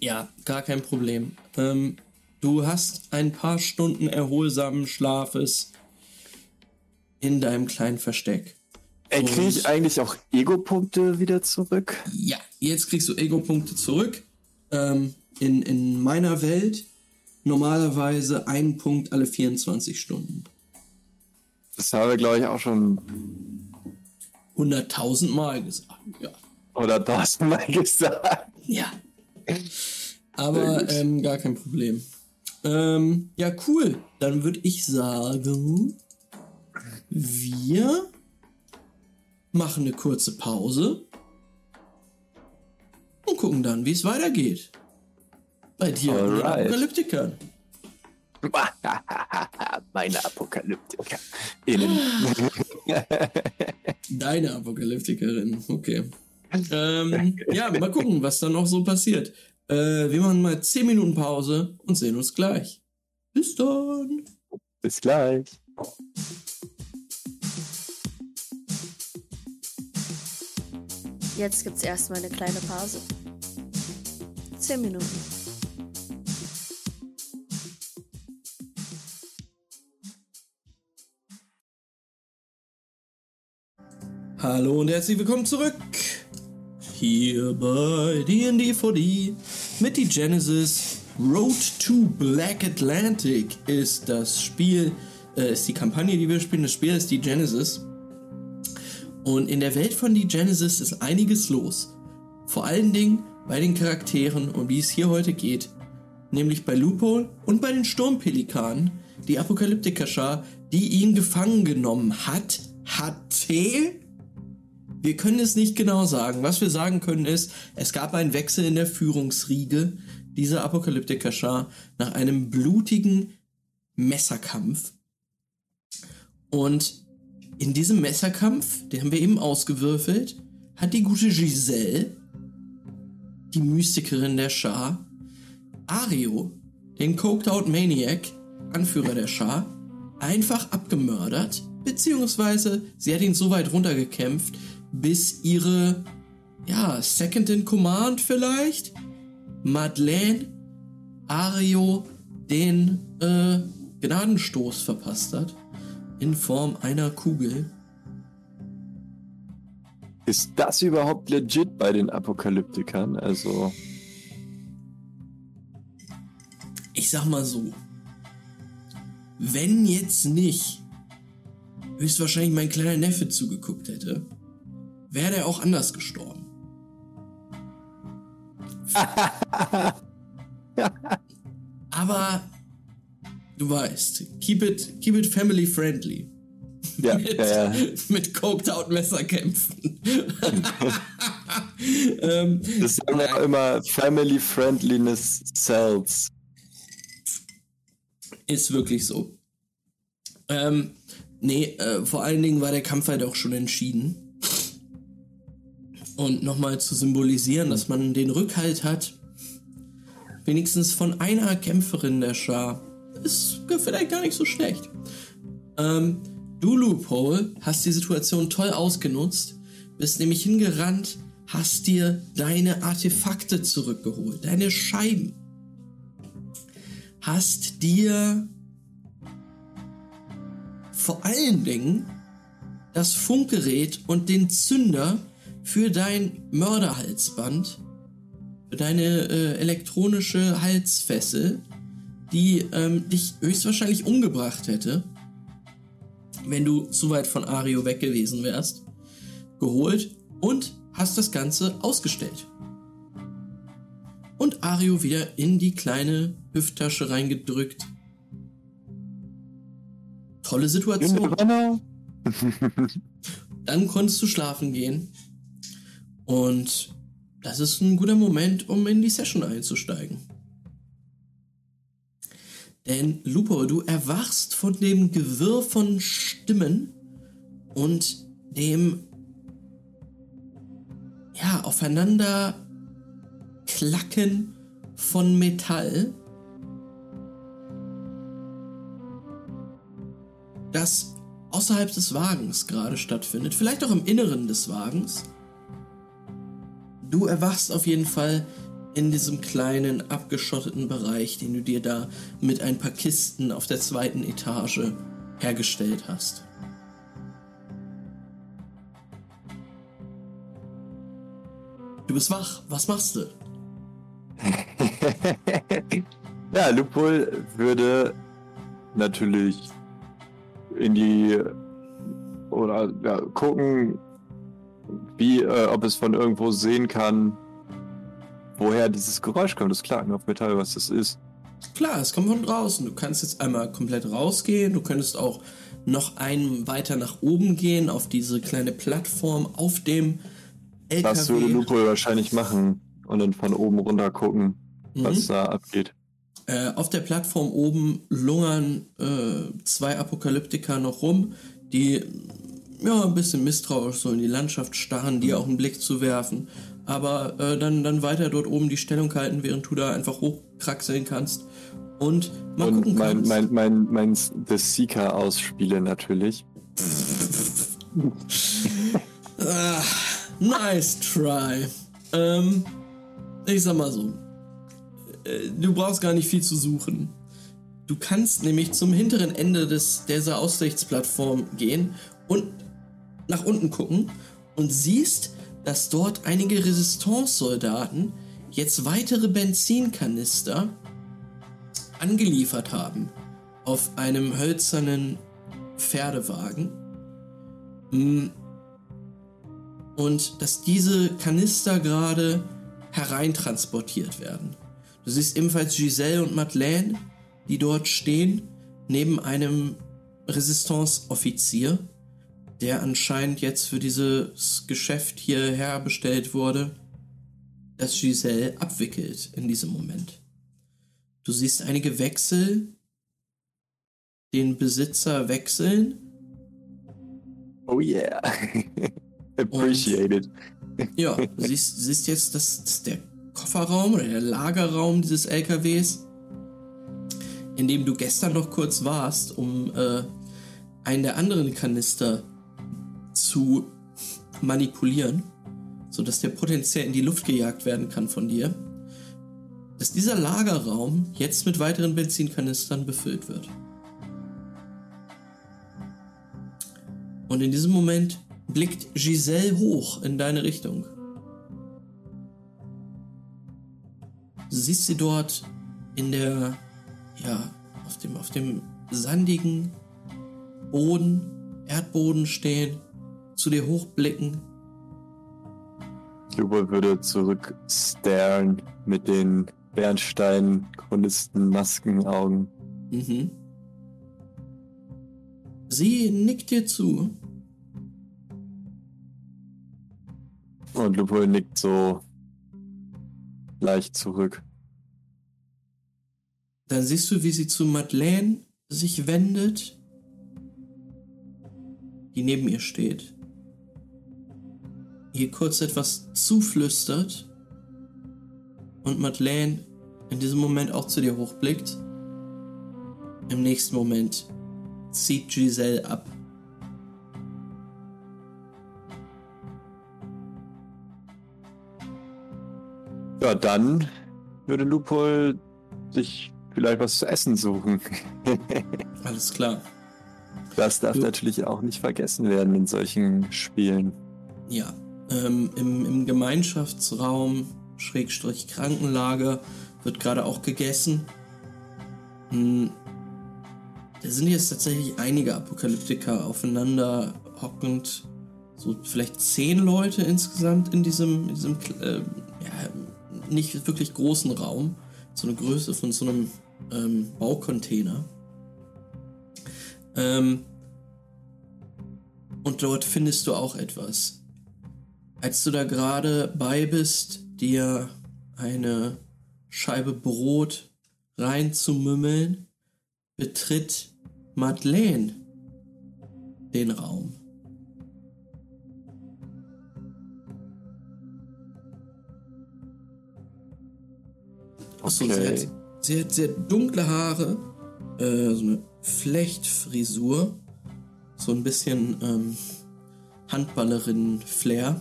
Ja, gar kein Problem. Ähm, du hast ein paar Stunden erholsamen Schlafes in deinem kleinen Versteck. Ey, kriege ich eigentlich auch Ego-Punkte wieder zurück? Ja, jetzt kriegst du Ego-Punkte zurück. Ähm, in, in meiner Welt normalerweise einen Punkt alle 24 Stunden. Das haben wir, glaube ich, auch schon 100.000 Mal gesagt. Ja. Oder tausendmal gesagt. Ja. Aber ähm, gar kein Problem. Ähm, ja, cool. Dann würde ich sagen, wir machen eine kurze Pause und gucken dann, wie es weitergeht. Bei dir, Alright. Apokalyptikern. Meine Apokalyptiker. Deine Apokalyptikerin, okay. Ähm, ja, mal gucken, was dann noch so passiert. Äh, wir machen mal 10 Minuten Pause und sehen uns gleich. Bis dann. Bis gleich. Jetzt gibt's erstmal eine kleine Pause. Zehn Minuten. Hallo und herzlich willkommen zurück. Hier bei D&D 4D mit die Genesis Road to Black Atlantic ist das Spiel, äh, ist die Kampagne, die wir spielen. Das Spiel ist die Genesis. Und in der Welt von die Genesis ist einiges los. Vor allen Dingen bei den Charakteren, um die es hier heute geht. Nämlich bei Loophole und bei den Sturmpelikanen, die Apokalyptiker-Schar, die ihn gefangen genommen hat, hatte. Wir können es nicht genau sagen. Was wir sagen können ist, es gab einen Wechsel in der Führungsriege dieser Apokalyptiker-Schar nach einem blutigen Messerkampf. Und in diesem Messerkampf, den haben wir eben ausgewürfelt, hat die gute Giselle, die Mystikerin der Schar, Ario, den Coked Out Maniac, Anführer der Schar, einfach abgemördert, beziehungsweise sie hat ihn so weit runtergekämpft, bis ihre, ja, Second in Command vielleicht, Madeleine, Ario den äh, Gnadenstoß verpasst hat in Form einer Kugel. Ist das überhaupt legit bei den Apokalyptikern? Also, Ich sag mal so, wenn jetzt nicht höchstwahrscheinlich mein kleiner Neffe zugeguckt hätte, wäre der auch anders gestorben. Aber du weißt, keep it, keep it family friendly. ja, mit, ja, ja. mit coked out Messerkämpfen. ähm, Das sagen wir auch immer Family Friendliness sells. Ist wirklich so. Ähm, nee, äh, vor allen Dingen war der Kampf halt auch schon entschieden. Und nochmal zu symbolisieren, dass man den Rückhalt hat, wenigstens von einer Kämpferin der Schar, ist vielleicht gar nicht so schlecht. Ähm, du, Loophole, hast die Situation toll ausgenutzt, bist nämlich hingerannt, hast dir deine Artefakte zurückgeholt, deine Scheiben hast dir vor allen Dingen das Funkgerät und den Zünder für dein Mörderhalsband, für deine äh, elektronische Halsfessel, die ähm, dich höchstwahrscheinlich umgebracht hätte, wenn du zu weit von Ario weg gewesen wärst, geholt und hast das Ganze ausgestellt und Ario wieder in die kleine Hüfttasche reingedrückt. Tolle Situation. Dann konntest du schlafen gehen. Und das ist ein guter Moment, um in die Session einzusteigen. Denn Lupo, du erwachst von dem Gewirr von Stimmen und dem ja, aufeinander Klacken von Metall, das außerhalb des Wagens gerade stattfindet, vielleicht auch im Inneren des Wagens. Du erwachst auf jeden Fall in diesem kleinen abgeschotteten Bereich, den du dir da mit ein paar Kisten auf der zweiten Etage hergestellt hast. Du bist wach. Was machst du? ja, Lupol würde natürlich in die oder ja, gucken, wie, äh, ob es von irgendwo sehen kann, woher dieses Geräusch kommt. Das ist klar, auf Metall, was das ist. Klar, es kommt von draußen. Du kannst jetzt einmal komplett rausgehen. Du könntest auch noch einen weiter nach oben gehen auf diese kleine Plattform auf dem LKW. Das würde Lupo wahrscheinlich machen und dann von oben runter gucken, mhm. was da abgeht. Äh, auf der Plattform oben lungern äh, zwei Apokalyptiker noch rum, die ja ein bisschen misstrauisch so in die Landschaft starren, dir auch einen Blick zu werfen aber äh, dann, dann weiter dort oben die Stellung halten, während du da einfach hochkraxeln kannst und mal und gucken mein, kannst. Mein, mein, mein, The Seeker ausspiele natürlich. ah, nice try. Ähm, ich sag mal so, äh, du brauchst gar nicht viel zu suchen. Du kannst nämlich zum hinteren Ende des, dieser Aussichtsplattform gehen und nach unten gucken und siehst, dass dort einige Resistance-Soldaten jetzt weitere Benzinkanister angeliefert haben auf einem hölzernen Pferdewagen. Mm. Und dass diese Kanister gerade hereintransportiert werden. Du siehst ebenfalls Giselle und Madeleine, die dort stehen, neben einem Resistance-Offizier der anscheinend jetzt für dieses Geschäft hierher bestellt wurde, das Giselle abwickelt in diesem Moment. Du siehst einige Wechsel, den Besitzer wechseln. Oh yeah. Appreciated. ja, du siehst, siehst jetzt, dass, dass der Kofferraum oder der Lagerraum dieses LKWs, in dem du gestern noch kurz warst, um äh, einen der anderen Kanister zu manipulieren, sodass der potenziell in die Luft gejagt werden kann von dir, dass dieser Lagerraum jetzt mit weiteren Benzinkanistern befüllt wird. Und in diesem Moment blickt Giselle hoch in deine Richtung. Du siehst sie dort in der, ja, auf dem, auf dem sandigen Boden, Erdboden stehen zu dir hochblicken. Lubo würde zurückstaren mit den Bernstein-Chronisten-Maskenaugen. Mhm. Sie nickt dir zu. Und Lupo nickt so leicht zurück. Dann siehst du, wie sie zu Madeleine sich wendet, die neben ihr steht ihr kurz etwas zuflüstert und Madeleine in diesem Moment auch zu dir hochblickt. Im nächsten Moment zieht Giselle ab. Ja, dann würde Lupol sich vielleicht was zu essen suchen. Alles klar. Das darf du natürlich auch nicht vergessen werden in solchen Spielen. Ja, ähm, im, im Gemeinschaftsraum, Schrägstrich Krankenlager, wird gerade auch gegessen. Hm, da sind jetzt tatsächlich einige Apokalyptiker aufeinander hockend. So vielleicht zehn Leute insgesamt in diesem, in diesem äh, ja, nicht wirklich großen Raum. So eine Größe von so einem ähm, Baucontainer. Ähm, und dort findest du auch etwas. Als du da gerade bei bist, dir eine Scheibe Brot reinzumümmeln, betritt Madeleine den Raum. Okay. sie, hat, sie hat sehr dunkle Haare, äh, so eine Flechtfrisur, so ein bisschen ähm, Handballerin-Flair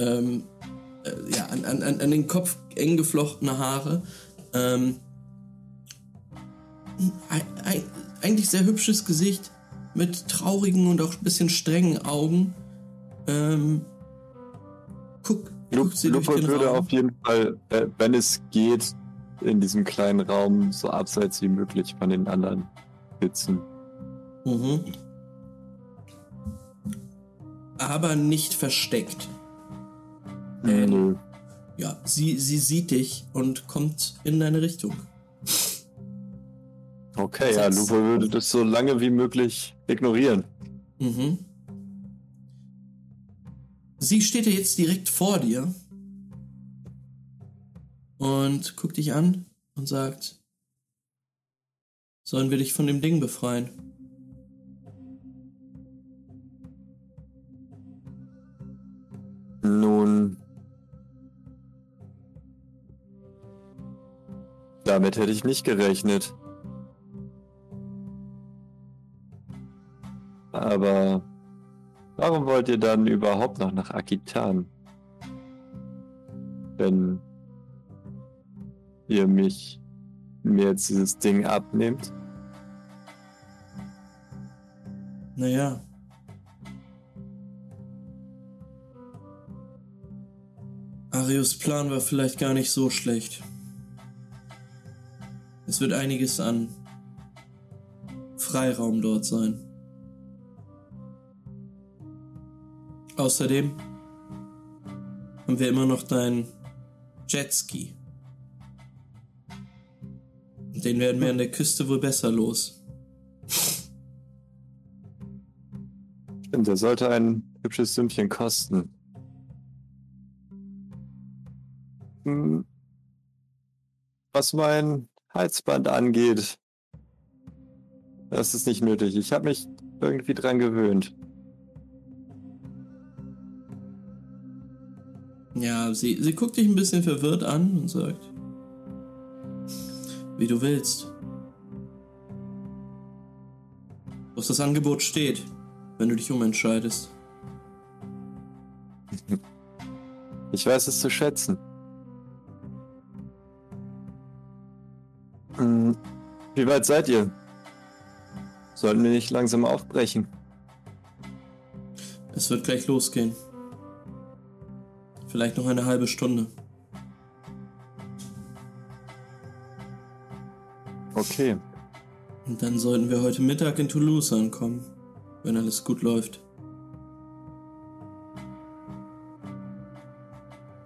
ähm, äh, ja, an, an, an den Kopf eng geflochtene Haare. Ähm, ein, eigentlich sehr hübsches Gesicht mit traurigen und auch ein bisschen strengen Augen. Ähm, guck, Lup Lupo würde Raum? auf jeden Fall, äh, wenn es geht, in diesem kleinen Raum so abseits wie möglich von den anderen sitzen. Mhm. Aber nicht versteckt. Ähm, Nö. Ja, sie, sie sieht dich und kommt in deine Richtung. Okay, ja. Lupo würde das so lange wie möglich ignorieren. Mhm. Sie steht ja jetzt direkt vor dir und guckt dich an und sagt, sollen wir dich von dem Ding befreien? Nun. Damit hätte ich nicht gerechnet. Aber warum wollt ihr dann überhaupt noch nach Akitan? Wenn ihr mich mir jetzt dieses Ding abnehmt? Naja. Arius Plan war vielleicht gar nicht so schlecht. Es wird einiges an Freiraum dort sein. Außerdem haben wir immer noch deinen Jetski. Den werden wir an der Küste wohl besser los. Stimmt, der sollte ein hübsches Sümmchen kosten. Hm. Was mein Halsband angeht, das ist nicht nötig. Ich habe mich irgendwie dran gewöhnt. Ja, sie, sie guckt dich ein bisschen verwirrt an und sagt, wie du willst. Doch das Angebot steht, wenn du dich umentscheidest. Ich weiß es zu schätzen. Hm, Wie weit seid ihr? Sollten wir nicht langsam aufbrechen? Es wird gleich losgehen. Vielleicht noch eine halbe Stunde. Okay. Und dann sollten wir heute Mittag in Toulouse ankommen, wenn alles gut läuft.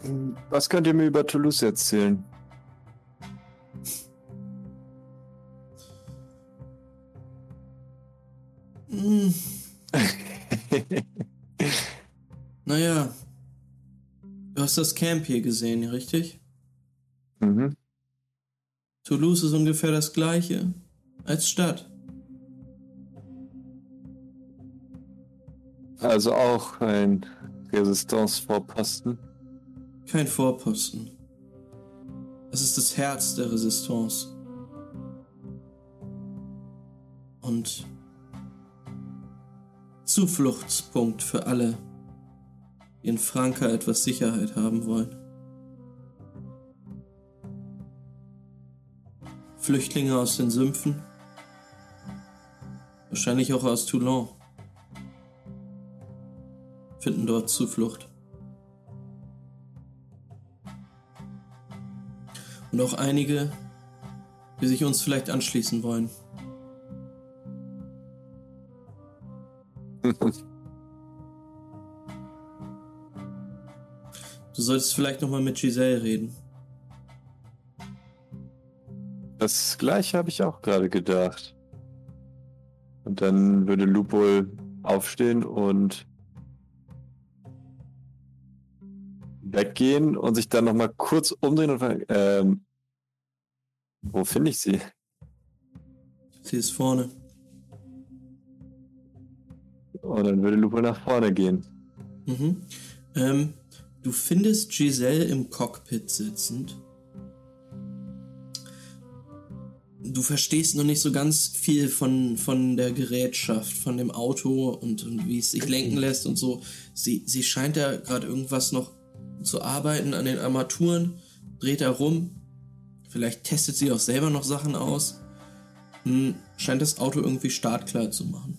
Hm, Was könnt ihr mir über Toulouse erzählen? Hm, naja, du hast das Camp hier gesehen, richtig? mhm. Toulouse ist ungefähr das gleiche als Stadt. Also auch ein Resistance-Vorposten. Kein Vorposten. Es ist das Herz der Resistance. Und Zufluchtspunkt für alle, die in Franka etwas Sicherheit haben wollen. Flüchtlinge aus den Sümpfen, wahrscheinlich auch aus Toulon, finden dort Zuflucht. Und auch einige, die sich uns vielleicht anschließen wollen. Du solltest vielleicht nochmal mit Giselle reden. Das gleiche habe ich auch gerade gedacht. Und dann würde Lupol aufstehen und weggehen und sich dann nochmal kurz umdrehen und fragen, ähm, wo finde ich sie? Sie ist vorne. Und dann würde Lupol nach vorne gehen. Mhm. Ähm, du findest Giselle im Cockpit sitzend. Du verstehst noch nicht so ganz viel von, von der Gerätschaft, von dem Auto und, und wie es sich lenken lässt und so. Sie, sie scheint da gerade irgendwas noch zu arbeiten an den Armaturen, dreht da rum. Vielleicht testet sie auch selber noch Sachen aus. Hm, scheint das Auto irgendwie startklar zu machen.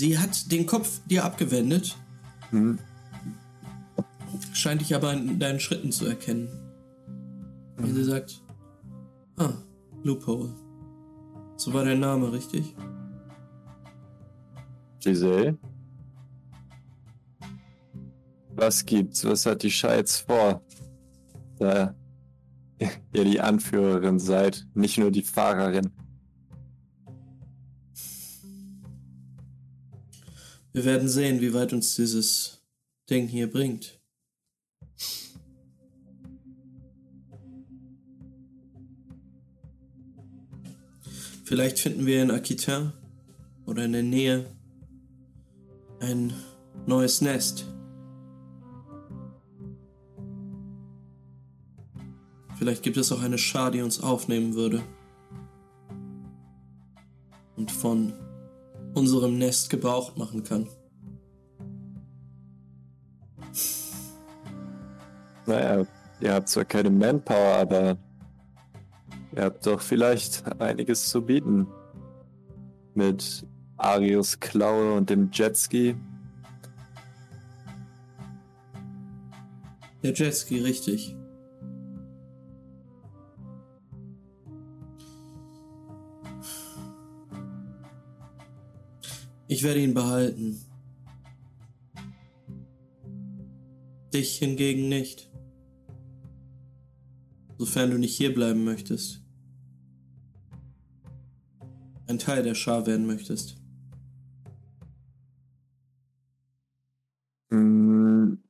Sie hat den Kopf dir abgewendet, Hm. scheint dich aber in deinen Schritten zu erkennen. Wie sie sagt, ah, Loophole. So war dein Name, richtig? Giselle? Was gibt's? Was hat die Scheiß vor? Da ihr die Anführerin seid, nicht nur die Fahrerin. Wir werden sehen, wie weit uns dieses Ding hier bringt. Vielleicht finden wir in Aquitain oder in der Nähe ein neues Nest. Vielleicht gibt es auch eine Schar, die uns aufnehmen würde. Und von unserem Nest Gebrauch machen kann. Naja, ihr habt zwar keine Manpower, aber ihr habt doch vielleicht einiges zu bieten. Mit Arius Klaue und dem Jetski. Der Jetski, richtig. Ich werde ihn behalten. Dich hingegen nicht. Sofern du nicht hierbleiben möchtest. Ein Teil der Schar werden möchtest. Hm.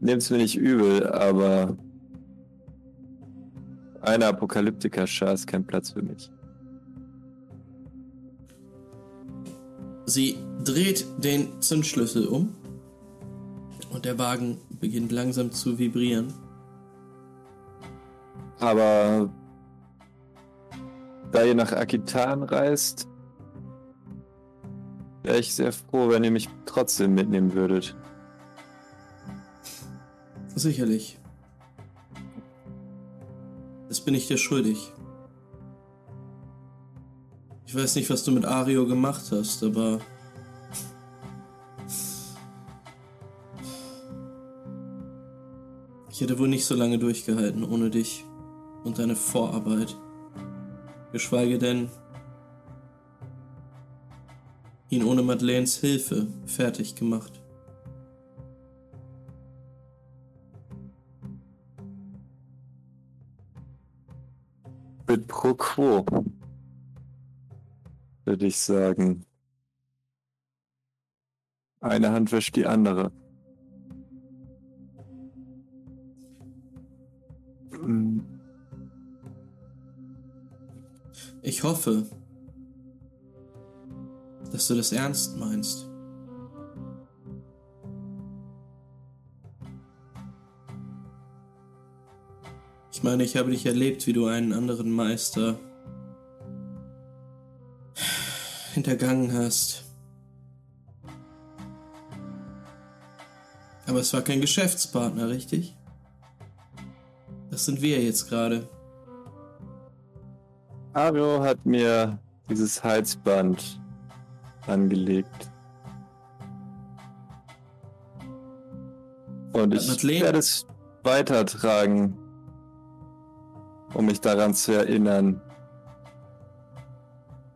Nehmt's mir nicht übel, aber eine Apokalyptiker-Schar ist kein Platz für mich. Sie dreht den Zündschlüssel um und der Wagen beginnt langsam zu vibrieren. Aber da ihr nach Akitan reist, wäre ich sehr froh, wenn ihr mich trotzdem mitnehmen würdet. Sicherlich. Das bin ich dir schuldig. Ich weiß nicht, was du mit Ario gemacht hast, aber. Ich hätte wohl nicht so lange durchgehalten ohne dich und deine Vorarbeit. Geschweige denn, ihn ohne Madeleines Hilfe fertig gemacht. Mit pro quo, würde ich sagen. Eine Hand wäscht die andere. Ich hoffe, dass du das ernst meinst. Ich meine, ich habe dich erlebt, wie du einen anderen Meister hintergangen hast. Aber es war kein Geschäftspartner, richtig? Das sind wir jetzt gerade. Ario hat mir dieses Halsband angelegt. Und ich werde es weitertragen, um mich daran zu erinnern,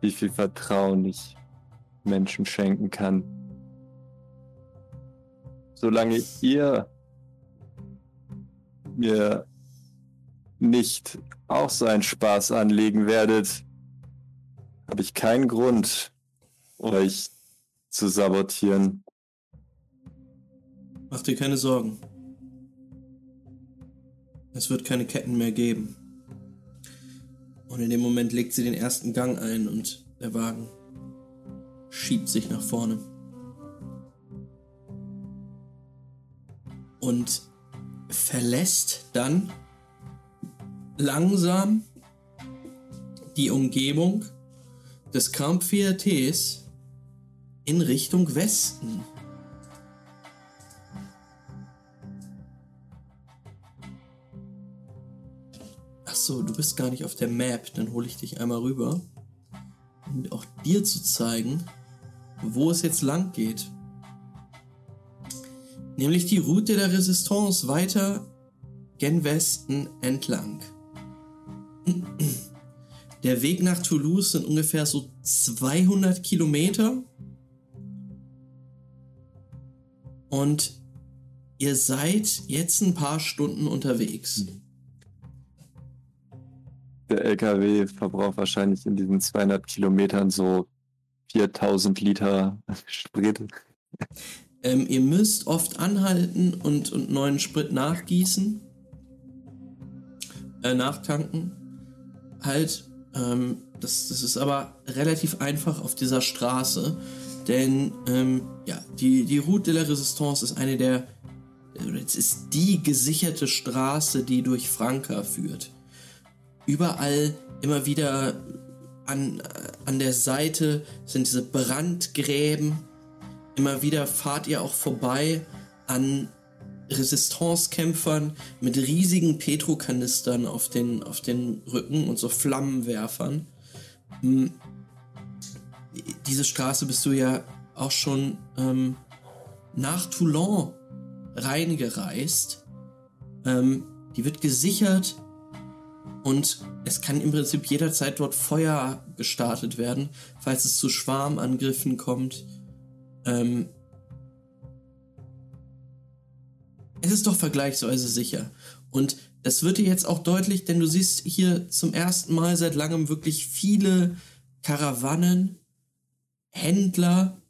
wie viel Vertrauen ich Menschen schenken kann. Solange ihr mir nicht auch so einen Spaß anlegen werdet, habe ich keinen Grund, euch zu sabotieren. Mach dir keine Sorgen. Es wird keine Ketten mehr geben. Und in dem Moment legt sie den ersten Gang ein und der Wagen schiebt sich nach vorne. Und verlässt dann langsam die Umgebung des Camp Fiates in Richtung Westen. So, du bist gar nicht auf der Map. Dann hole ich dich einmal rüber. Und auch dir zu zeigen, wo es jetzt lang geht. Nämlich die Route der Resistance weiter gen Westen entlang. Der Weg nach Toulouse sind ungefähr so 200 Kilometer. Und ihr seid jetzt ein paar Stunden unterwegs. Der LKW verbraucht wahrscheinlich in diesen 200 Kilometern so 4000 Liter Sprit. Ähm, ihr müsst oft anhalten und, und neuen Sprit nachgießen. Äh, nachtanken. Halt, ähm, das, das ist aber relativ einfach auf dieser Straße. Denn, ähm, ja, die, die Route de la Resistance ist eine der, oder es ist die gesicherte Straße, die durch Franka führt. Überall immer wieder an, an der Seite sind diese Brandgräben. Immer wieder fahrt ihr auch vorbei an Resistancekämpfern mit riesigen Petrokanistern auf den, auf den Rücken und so Flammenwerfern. Hm. Diese Straße bist du ja auch schon ähm, nach Toulon reingereist. Ähm, die wird gesichert und es kann im Prinzip jederzeit dort Feuer gestartet werden, falls es zu Schwarmangriffen kommt. Ähm, es ist doch vergleichsweise sicher. Und das wird dir jetzt auch deutlich, denn du siehst hier zum ersten Mal seit langem wirklich viele Karawannen, Händler.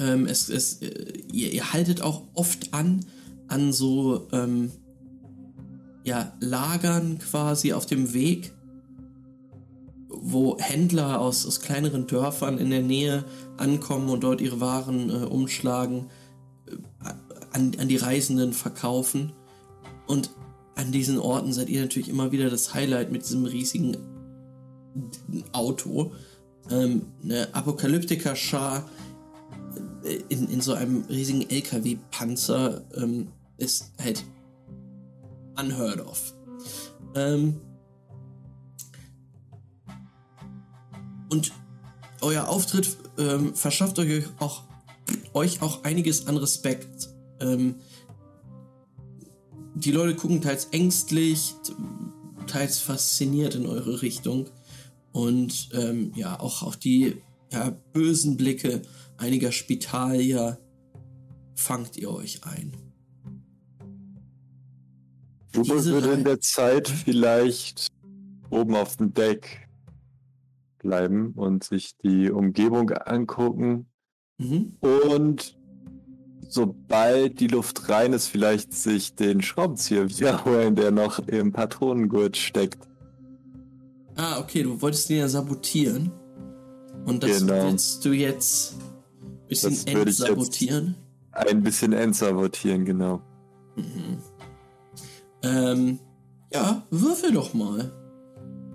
Ähm, es, es, äh, ihr, ihr, haltet auch oft an, an so ähm, ja, Lagern quasi auf dem Weg, wo Händler aus, aus kleineren Dörfern in der Nähe ankommen und dort ihre Waren äh, umschlagen, äh, an, an die Reisenden verkaufen. Und an diesen Orten seid ihr natürlich immer wieder das Highlight mit diesem riesigen Auto. Ähm, eine Apokalyptiker-Schar äh, in, in so einem riesigen LKW-Panzer ähm, ist halt unheard of. Ähm, und euer Auftritt ähm, verschafft euch auch, euch auch einiges an Respekt. Ähm, die Leute gucken teils ängstlich, teils fasziniert in eure Richtung. Und ähm, ja, auch, auch die ja, bösen Blicke einiger Spitalier fangt ihr euch ein. Uwe würde in der Zeit vielleicht oben auf dem Deck bleiben und sich die Umgebung angucken. Mhm. Und sobald die Luft rein ist, vielleicht sich den Schraubenzieher wiederholen, der noch im Patronengurt steckt. Ah, okay, du wolltest den ja sabotieren. Und das genau. willst du jetzt ein bisschen entsabotieren? Ein bisschen entsabotieren, genau. Mhm. Ähm, ja, würfel doch mal.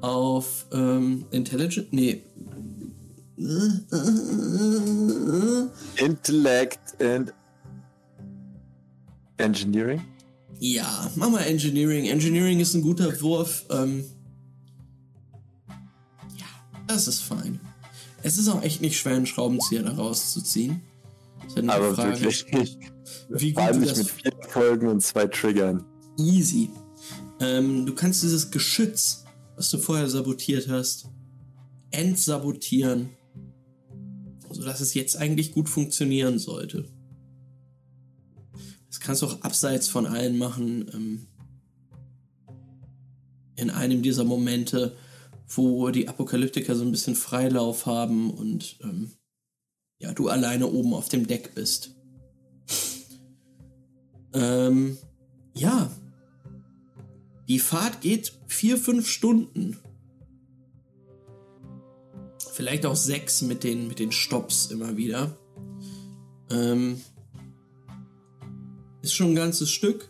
Auf ähm, Intelligent. Nee. Intellect and Engineering? Ja, mach mal Engineering. Engineering ist ein guter Wurf. Ähm, ja, das ist fein. Es ist auch echt nicht schwer, einen Schraubenzieher da rauszuziehen. Aber Frage, wirklich nicht. Wie gut Vor allem nicht mit vier Folgen und zwei Triggern easy. Ähm, du kannst dieses Geschütz, was du vorher sabotiert hast, entsabotieren, sodass es jetzt eigentlich gut funktionieren sollte. Das kannst du auch abseits von allen machen. Ähm, in einem dieser Momente, wo die Apokalyptiker so ein bisschen Freilauf haben und ähm, ja, du alleine oben auf dem Deck bist. ähm, ja, die Fahrt geht vier, fünf Stunden. Vielleicht auch sechs mit den, mit den Stops immer wieder. Ähm, ist schon ein ganzes Stück.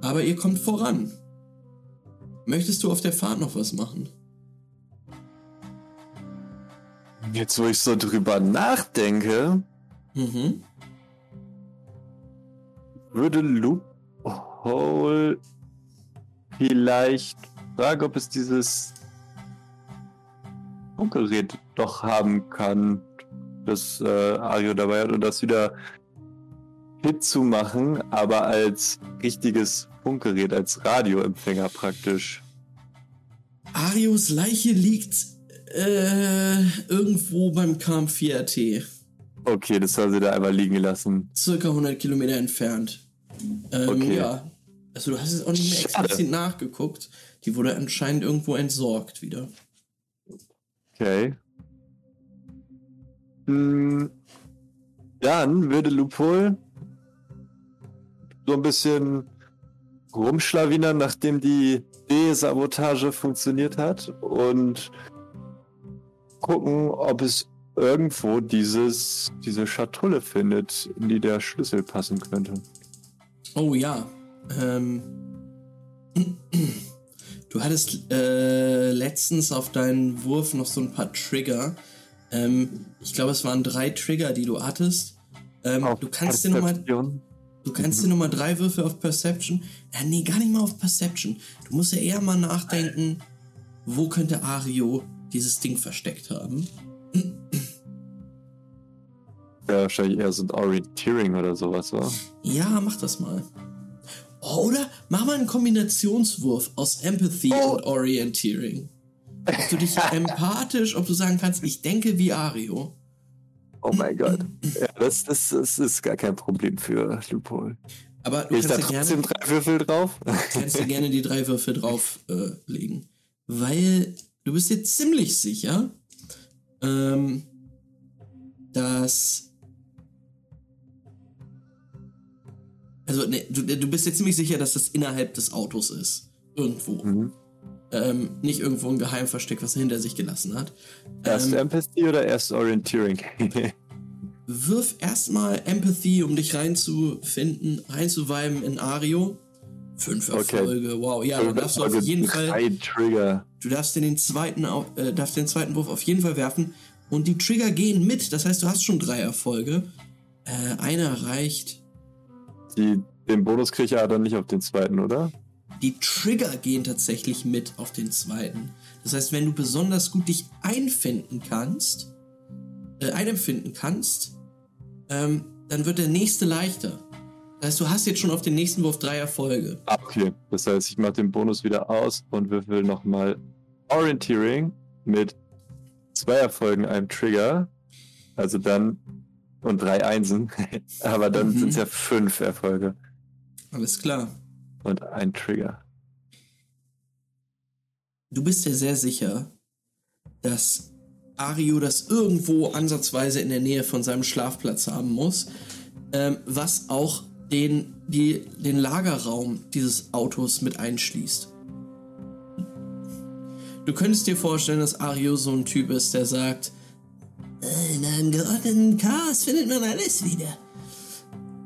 Aber ihr kommt voran. Möchtest du auf der Fahrt noch was machen? Jetzt, wo ich so drüber nachdenke, mhm würde Loophole vielleicht fragen, ob es dieses Funkgerät doch haben kann, das äh, Ario dabei hat und das wieder fit zu machen, aber als richtiges Funkgerät, als Radioempfänger praktisch. Arios Leiche liegt äh, irgendwo beim KM4RT. Okay, das soll sie da einmal liegen lassen. Circa 100 Kilometer entfernt. Ähm, Okay. Ja. Also du hast jetzt auch nicht mehr explizit nachgeguckt. Die wurde anscheinend irgendwo entsorgt wieder. Okay. Hm, dann würde Lupol so ein bisschen rumschlawinern, nachdem die D-Sabotage funktioniert hat und gucken, ob es irgendwo dieses, diese Schatulle findet, in die der Schlüssel passen könnte. Oh ja. Ähm, du hattest äh, letztens auf deinen Wurf noch so ein paar Trigger. Ähm, ich glaube, es waren drei Trigger, die du hattest. Ähm, du kannst dir nochmal. Du kannst dir nochmal drei Würfe auf Perception. Ja, nee, gar nicht mal auf Perception. Du musst ja eher mal nachdenken, wo könnte Ario dieses Ding versteckt haben. Ja, wahrscheinlich eher so ein Orienteering oder sowas, wa? Ja, mach das mal. Oh, Oder mach mal einen Kombinationswurf aus Empathy Oh. und Orienteering. Ob du dich empathisch, ob du sagen kannst, ich denke wie Ario. Oh mein Gott. Ja, das, das, das ist gar kein Problem für Lupol. Aber du Ich da kannst dir trotzdem gerne, drei Würfel drauf? kannst dir gerne die drei Würfe drauf äh, legen. Weil du bist dir ziemlich sicher, ähm, dass. Also, ne, du, du bist dir ziemlich sicher, dass das innerhalb des Autos ist. Irgendwo. Mhm. Ähm, nicht irgendwo ein Geheimversteck, was er hinter sich gelassen hat. Erst Ähm, Empathy oder erst Orienteering? wirf erstmal Empathy, um dich reinzufinden, reinzuweiben in Ario. Fünf Okay. Erfolge, wow. Ja, dann darfst du auf jeden Fall. Trigger. Du darfst den zweiten, äh, darfst den zweiten Wurf auf jeden Fall werfen. Und die Trigger gehen mit. Das heißt, du hast schon drei Erfolge. Äh, einer reicht. Die, den Bonus kriege ich ja dann nicht auf den zweiten, oder? Die Trigger gehen tatsächlich mit auf den zweiten. Das heißt, wenn du besonders gut dich einfinden kannst, äh, einempfinden kannst, ähm, dann wird der nächste leichter. Das heißt, du hast jetzt schon auf den nächsten Wurf drei Erfolge. Ah, okay. Das heißt, ich mache den Bonus wieder aus und würfel nochmal Orienteering mit zwei Erfolgen, einem Trigger. Also dann. Und drei Einsen. Aber dann Mhm. sind es ja fünf Erfolge Alles klar. und ein Trigger. Du bist dir sehr sicher, dass Ario das irgendwo ansatzweise in der Nähe von seinem Schlafplatz haben muss, ähm, was auch den, die, den Lagerraum dieses Autos mit einschließt. Du könntest dir vorstellen, dass Ario so ein Typ ist, der sagt, "Äh, in einem geordneten Chaos findet man alles wieder.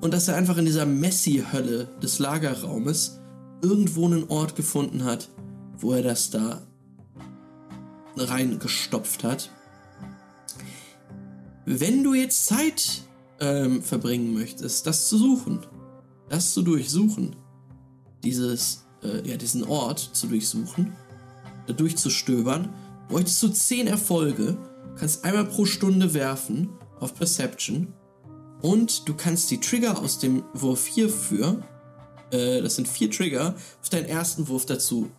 Und dass er einfach in dieser Messi-Hölle des Lagerraumes irgendwo einen Ort gefunden hat, wo er das da reingestopft hat. Wenn du jetzt Zeit ähm, verbringen möchtest, das zu suchen, das zu durchsuchen, dieses, äh, ja, diesen Ort zu durchsuchen, äh, durchzustöbern, bräuchtest du 10 Erfolge, kannst einmal pro Stunde werfen auf Perception und du kannst die Trigger aus dem Wurf hierfür, äh, das sind vier Trigger, auf deinen ersten Wurf dazu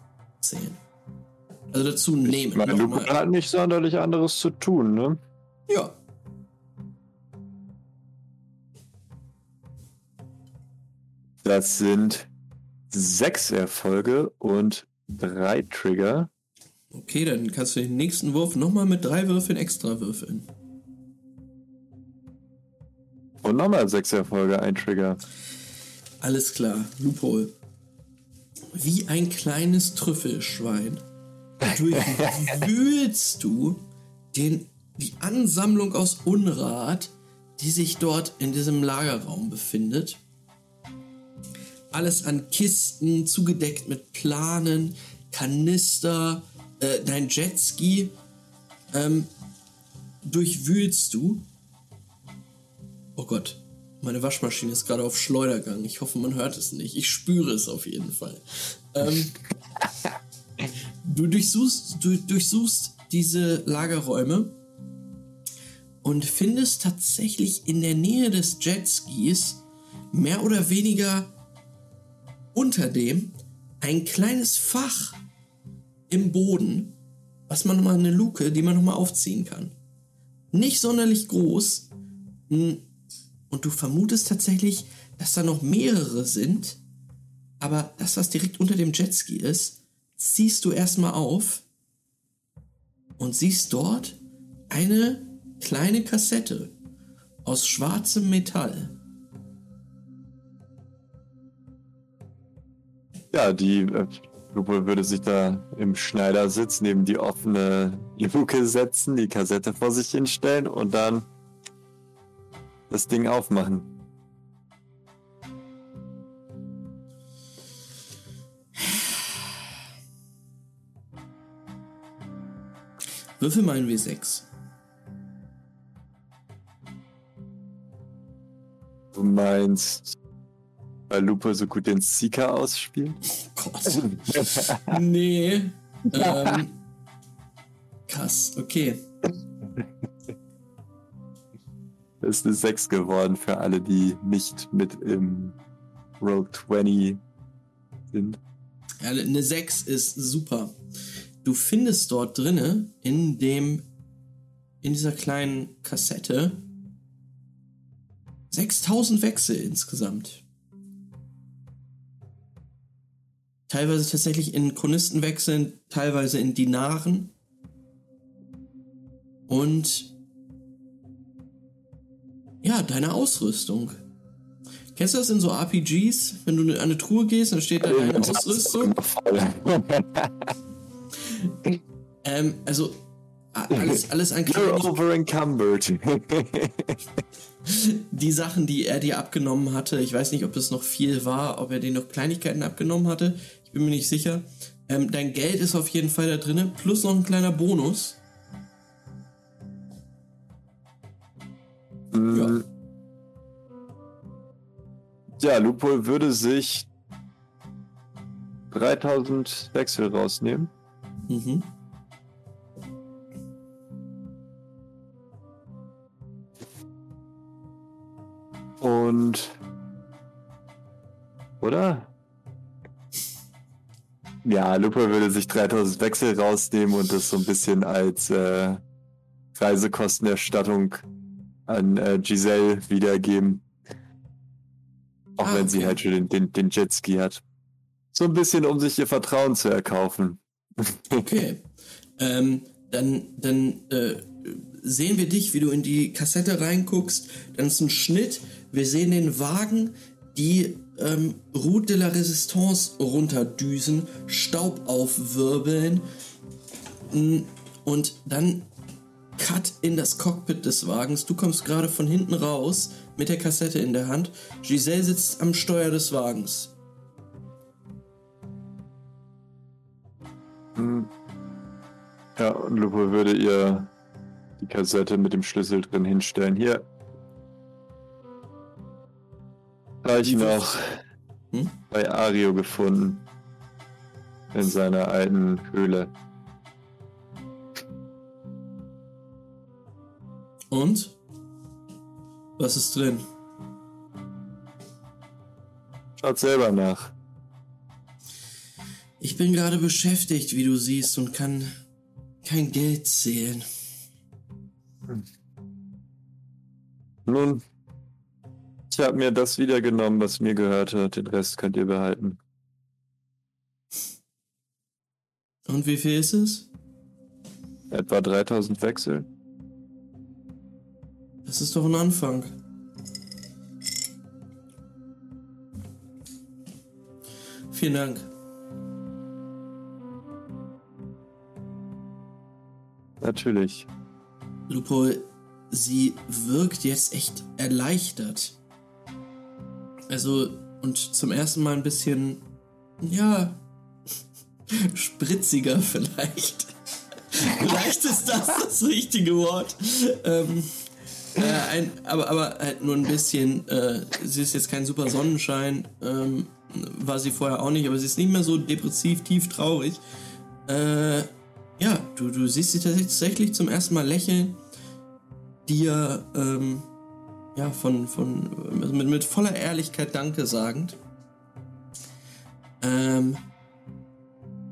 zählen. Also dazu nehmen. Meine nochmal. Lupe hat nicht sonderlich anderes zu tun, ne? Ja. Das sind sechs Erfolge und drei Trigger. Okay, dann kannst du den nächsten Wurf nochmal mit drei Würfeln extra würfeln. Und nochmal sechs Erfolge, ein Trigger. Alles klar, Loophole. Wie ein kleines Trüffelschwein durchwühlst du den, die Ansammlung aus Unrat, die sich dort in diesem Lagerraum befindet. Alles an Kisten, zugedeckt mit Planen, Kanister, äh, dein Jetski. Ähm, durchwühlst du. Oh Gott, meine Waschmaschine ist gerade auf Schleudergang. Ich hoffe, man hört es nicht. Ich spüre es auf jeden Fall. Ähm, du durchsuchst, du durchsuchst diese Lagerräume und findest tatsächlich in der Nähe des Jetskis mehr oder weniger unter dem ein kleines Fach im Boden, was man nochmal eine Luke, die man nochmal aufziehen kann. Nicht sonderlich groß. hm, Und du vermutest tatsächlich, dass da noch mehrere sind. Aber das, was direkt unter dem Jetski ist, ziehst du erstmal auf und siehst dort eine kleine Kassette aus schwarzem Metall. Ja, die äh, Lupe würde sich da im Schneidersitz neben die offene Luke setzen, die Kassette vor sich hinstellen und dann das Ding aufmachen. Würfel mal ein W6. Du meinst, weil Lupe so gut den Seeker ausspielt? Gott. nee. Ähm, krass, okay. Das ist eine 6 geworden für alle, die nicht mit im Roll 20 sind. Ja, eine 6 ist super. Du findest dort drinne in dem in dieser kleinen Kassette 6000 Wechsel insgesamt. Teilweise tatsächlich in Chronistenwechseln, teilweise in Dinaren. Und ja, deine Ausrüstung. Kennst du das in so RPGs? Wenn du an eine Truhe gehst, dann steht da deine Ausrüstung. Ähm, also alles, alles an You're kleinen, over encumbered. die Sachen, die er dir abgenommen hatte. Ich weiß nicht, ob das noch viel war, ob er dir noch Kleinigkeiten abgenommen hatte. Ich bin mir nicht sicher. Ähm, dein Geld ist auf jeden Fall da drinne, plus noch ein kleiner Bonus. Mm. Ja, Lupol würde sich 3000 Wechsel rausnehmen. Mhm. Und. Oder? Ja, Lupo würde sich 3000 Wechsel rausnehmen und das so ein bisschen als äh, Reisekostenerstattung an äh, Giselle wiedergeben. Auch Ah, wenn sie okay. halt schon den, den, den Jetski hat. So ein bisschen, um sich ihr Vertrauen zu erkaufen. Okay. ähm, dann dann äh, sehen wir dich, wie du in die Kassette reinguckst. Dann ist ein Schnitt. Wir sehen den Wagen, die ähm, Route de la Resistance runterdüsen, Staub aufwirbeln. Mm, Und dann Cut in das Cockpit des Wagens. Du kommst gerade von hinten raus mit der Kassette in der Hand. Giselle sitzt am Steuer des Wagens. Hm. Ja, und Lupo würde ihr die Kassette mit dem Schlüssel drin hinstellen. Hier. Habe ich noch Hm? bei Ario gefunden. In seiner alten Höhle. Und? Was ist drin? Schaut selber nach. Ich bin gerade beschäftigt, wie du siehst, und kann kein Geld zählen. Nun, ich habe mir das wiedergenommen, was mir gehörte. Den Rest könnt ihr behalten. Und wie viel ist es? Etwa 3000 Wechsel. Das ist doch ein Anfang. Vielen Dank. Natürlich. Lupo, sie wirkt jetzt echt erleichtert. Also, und zum ersten Mal ein bisschen, ja, spritziger vielleicht. vielleicht ist das das richtige Wort. Ähm, äh, ein, aber, aber halt nur ein bisschen, äh, sie ist jetzt kein super Sonnenschein, ähm, war sie vorher auch nicht, aber sie ist nicht mehr so depressiv, tief traurig. Äh, ja, du, du siehst sie tatsächlich zum ersten Mal lächeln, dir ähm, ja, von, von, also mit, mit voller Ehrlichkeit Danke sagend. Ähm,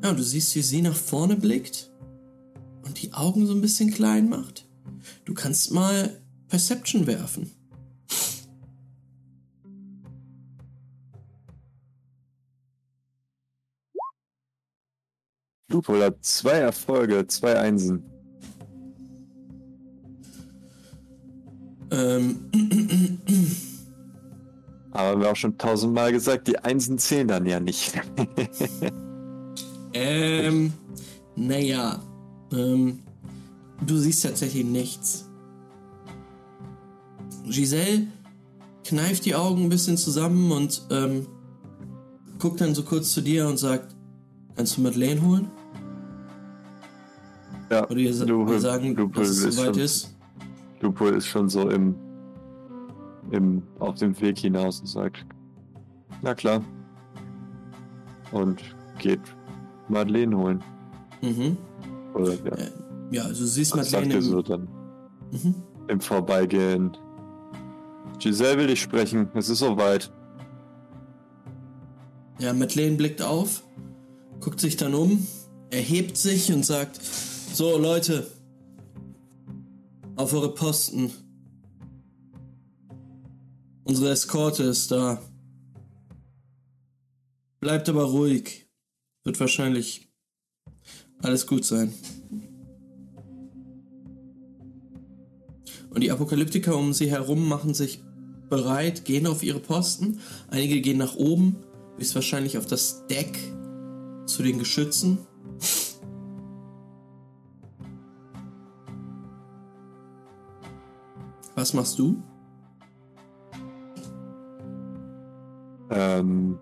ja, du siehst, wie sie nach vorne blickt und die Augen so ein bisschen klein macht. Du kannst mal Perception werfen. Lupol hat zwei Erfolge, zwei Einsen. Ähm, Aber wir haben auch schon tausendmal gesagt, die Einsen zählen dann ja nicht. ähm, naja, ähm, du siehst tatsächlich nichts. Giselle kneift die Augen ein bisschen zusammen und ähm, guckt dann so kurz zu dir und sagt, kannst du Madeleine holen? ja, Oder ihr, Lupol- ihr sagen, Lupol dass es soweit ist? Lupol ist schon so im, im, auf dem Weg hinaus und sagt, na klar. Und geht Madeleine holen. Mhm. Oder ja, Äh, Ja, also du siehst sagt Madeleine ihr im, so dann mhm. im Vorbeigehen? Giselle will dich sprechen, es ist soweit. Ja, Madeleine blickt auf, guckt sich dann um, erhebt sich und sagt: So, Leute, auf eure Posten. Unsere Eskorte ist da. Bleibt aber ruhig. Wird wahrscheinlich alles gut sein. Und die Apokalyptiker um sie herum machen sich bereit, gehen auf ihre Posten. Einige gehen nach oben, bis wahrscheinlich auf das Deck zu den Geschützen. Was machst du? Ähm,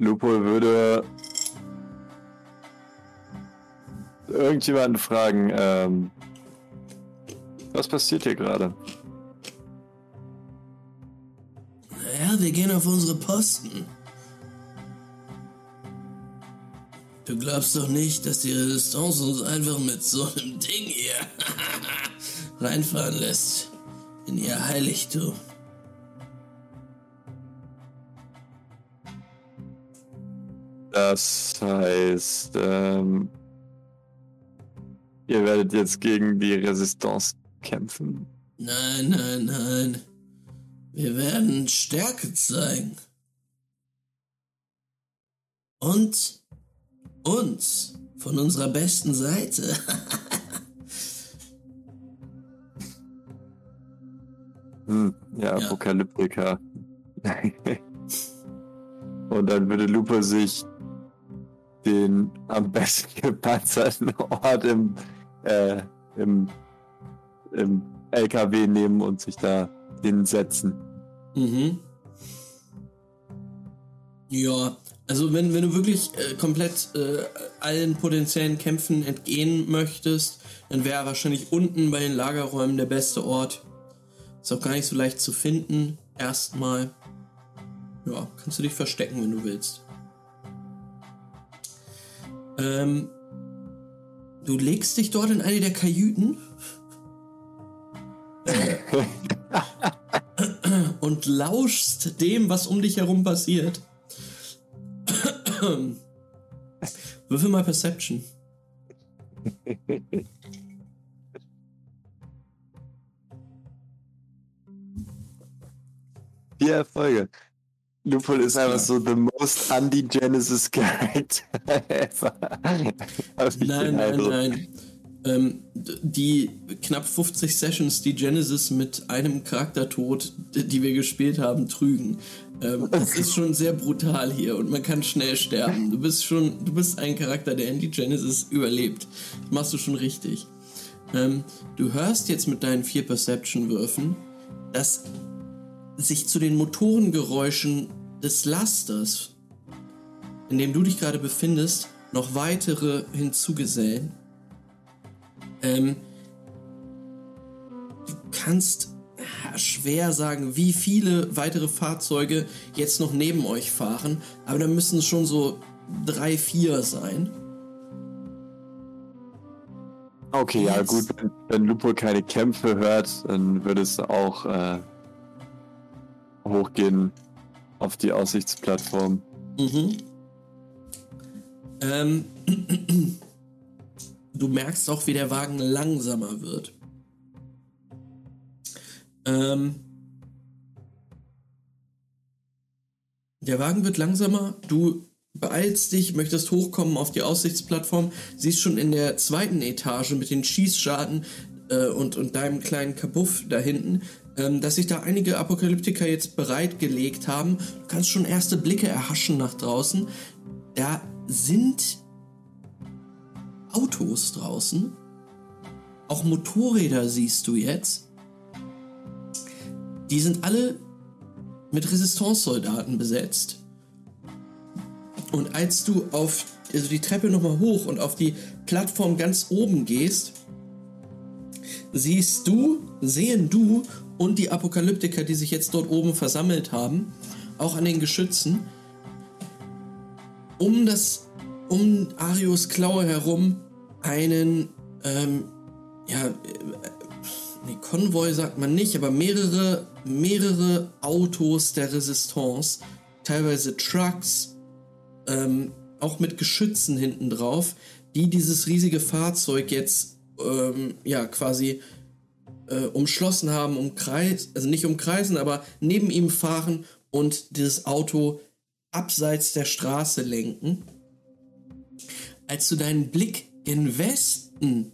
Lupol würde irgendjemanden fragen, ähm, was passiert hier gerade? Ja, wir gehen auf unsere Posten. Du glaubst doch nicht, dass die Resistance uns einfach mit so einem Ding hier reinfahren lässt in ihr Heiligtum. Das heißt, ähm, ihr werdet jetzt gegen die Resistance kämpfen. Nein, nein, nein. Wir werden Stärke zeigen. Und uns von unserer besten Seite. Hm, ja, Ja. Apokalyptiker. Und dann würde Lupo sich den am besten gepanzerten Ort im, äh, im, im LKW nehmen und sich da hinsetzen. Mhm. Ja, also wenn, wenn du wirklich äh, komplett äh, allen potenziellen Kämpfen entgehen möchtest, dann wäre wahrscheinlich unten bei den Lagerräumen der beste Ort. Ist auch gar nicht so leicht zu finden. Erstmal. Ja, kannst du dich verstecken, wenn du willst. Ähm, du legst dich dort in eine der Kajüten und lauschst dem, was um dich herum passiert. Würfel mal Perception. Vier Erfolge. Lupol ist einfach klar. so the most anti-Genesis character ever. Nein, nein, nein. Ähm, die knapp 50 Sessions, die Genesis mit einem Charaktertod, d- die wir gespielt haben, trügen. Ähm, es ist schon sehr brutal hier und man kann schnell sterben. Du bist schon, du bist ein Charakter, der in die Genesis überlebt. Das machst du schon richtig. Ähm, du hörst jetzt mit deinen vier Perception-Würfen, dass sich zu den Motorengeräuschen des Lasters, in dem du dich gerade befindest, noch weitere hinzugesellen. Ähm, du kannst ja, schwer sagen, wie viele weitere Fahrzeuge jetzt noch neben euch fahren, aber da müssen es schon so drei, vier sein. Okay, ja Jetzt- gut, wenn, wenn Lupo keine Kämpfe hört, dann würde es auch äh, hochgehen auf die Aussichtsplattform. Mhm. Ähm, du merkst auch, wie der Wagen langsamer wird. Ähm, der Wagen wird langsamer. Du beeilst dich, möchtest hochkommen auf die Aussichtsplattform. Siehst schon in der zweiten Etage mit den Schießscharten äh, und, und deinem kleinen Kabuff da hinten, ähm, dass sich da einige Apokalyptiker jetzt bereitgelegt haben. Du kannst schon erste Blicke erhaschen nach draußen. Da sind Autos draußen. Auch Motorräder siehst du jetzt. Die sind alle mit Resistance-Soldaten besetzt. Und als du auf also die Treppe nochmal hoch und auf die Plattform ganz oben gehst, siehst du, sehen du und die Apokalyptiker, die sich jetzt dort oben versammelt haben, auch an den Geschützen, um das, um Arios Klaue herum einen, ähm, ja, äh, nee, Konvoi sagt man nicht, aber mehrere, mehrere Autos der Resistance, teilweise Trucks, ähm, auch mit Geschützen hinten drauf, die dieses riesige Fahrzeug jetzt, ähm, ja, quasi äh, umschlossen haben, umkreis, also nicht umkreisen, aber neben ihm fahren und dieses Auto abseits der Straße lenken. Als du deinen Blick gen Westen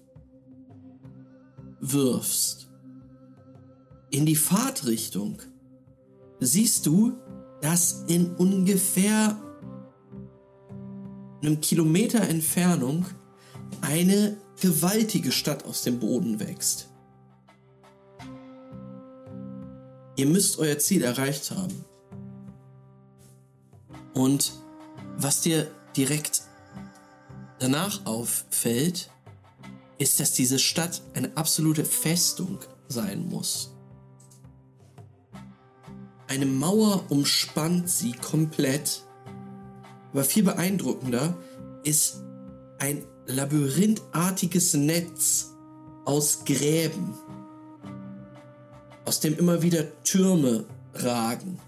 wirfst, in die Fahrtrichtung, siehst du, dass in ungefähr einem Kilometer Entfernung eine gewaltige Stadt aus dem Boden wächst. Ihr müsst euer Ziel erreicht haben. Und was dir direkt danach auffällt, ist, dass diese Stadt eine absolute Festung sein muss. Eine Mauer umspannt sie komplett, aber viel beeindruckender ist ein labyrinthartiges Netz aus Gräben, aus dem immer wieder Türme ragen,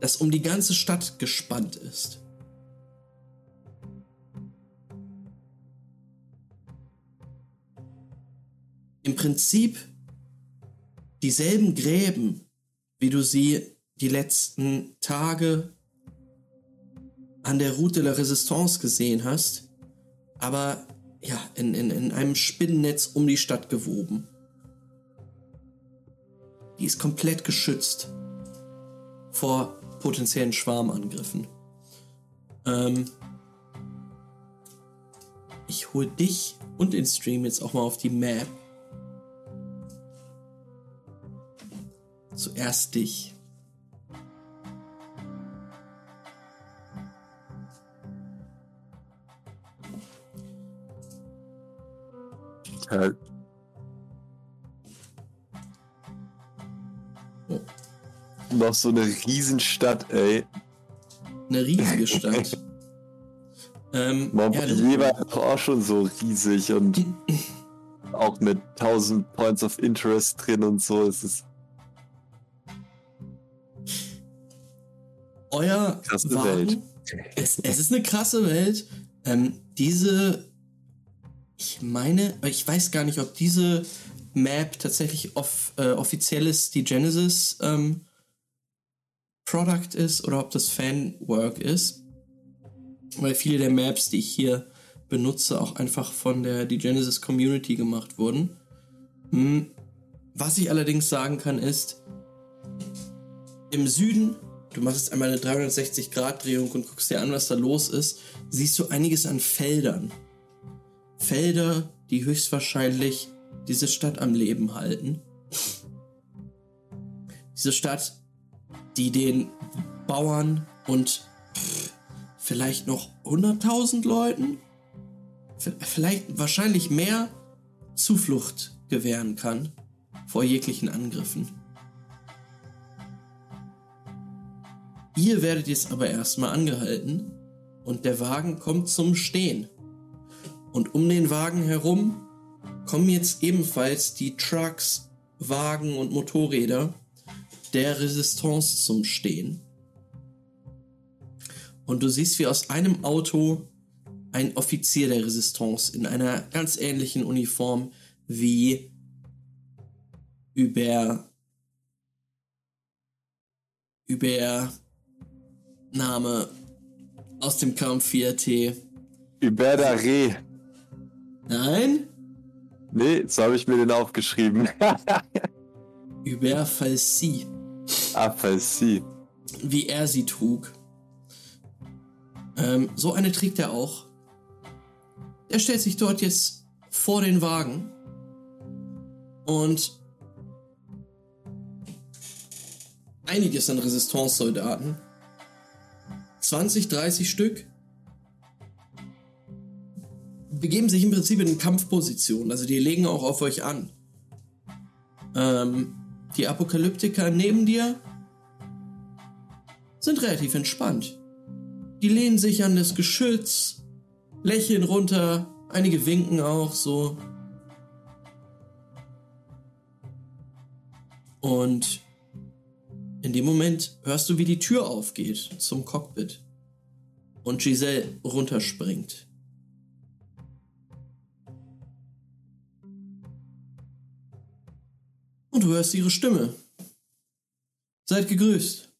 das um die ganze Stadt gespannt ist. Im Prinzip dieselben Gräben, wie du sie die letzten Tage an der Route de la Resistance gesehen hast, aber ja, in, in, in einem Spinnennetz um die Stadt gewoben. Die ist komplett geschützt vor potenziellen Schwarmangriffen. Ähm, ich hol dich und den Stream jetzt auch mal auf die Map. Zuerst dich. Noch so eine Riesenstadt, ey. Eine riesige Stadt. ähm, ja, Montpellier war doch auch schon so riesig und auch mit 1000 Points of Interest drin und so. Es ist euer Krasse Wagen, Welt. Es, es ist eine krasse Welt. Ähm, diese, ich meine, ich weiß gar nicht, ob diese Map tatsächlich off, äh, offizielles die Genesis ähm, Product ist oder ob das Fanwork ist. Weil viele der Maps, die ich hier benutze, auch einfach von der die Genesis Community gemacht wurden. Hm. Was ich allerdings sagen kann, ist, im Süden, du machst jetzt einmal eine 360-Grad-Drehung und guckst dir an, was da los ist, siehst du einiges an Feldern. Felder, die höchstwahrscheinlich diese Stadt am Leben halten. Diese Stadt, die den Bauern und vielleicht noch 100.000 Leuten, vielleicht wahrscheinlich mehr Zuflucht gewähren kann vor jeglichen Angriffen. Ihr werdet jetzt aber erstmal angehalten und der Wagen kommt zum Stehen. Und um den Wagen herum kommen jetzt ebenfalls die Trucks, Wagen und Motorräder der Resistance zum Stehen. Und du siehst, wie aus einem Auto ein Offizier der Resistance in einer ganz ähnlichen Uniform wie über über Name aus dem Kampf 4T. Hubert Reh. Nein? Nee, so habe ich mir den aufgeschrieben. Hubert Falsi. Falsi. Wie er sie trug. Ähm, so eine trägt er auch. Er stellt sich dort jetzt vor den Wagen und einiges an Resistance-Soldaten, 20, 30 Stück, begeben sich im Prinzip in Kampfposition. Also die legen auch auf euch an. Ähm, die Apokalyptiker neben dir sind relativ entspannt. Die lehnen sich an das Geschütz, lächeln runter, einige winken auch so. Und in dem Moment hörst du, wie die Tür aufgeht zum Cockpit und Giselle runterspringt. Und du hörst ihre Stimme. Seid gegrüßt.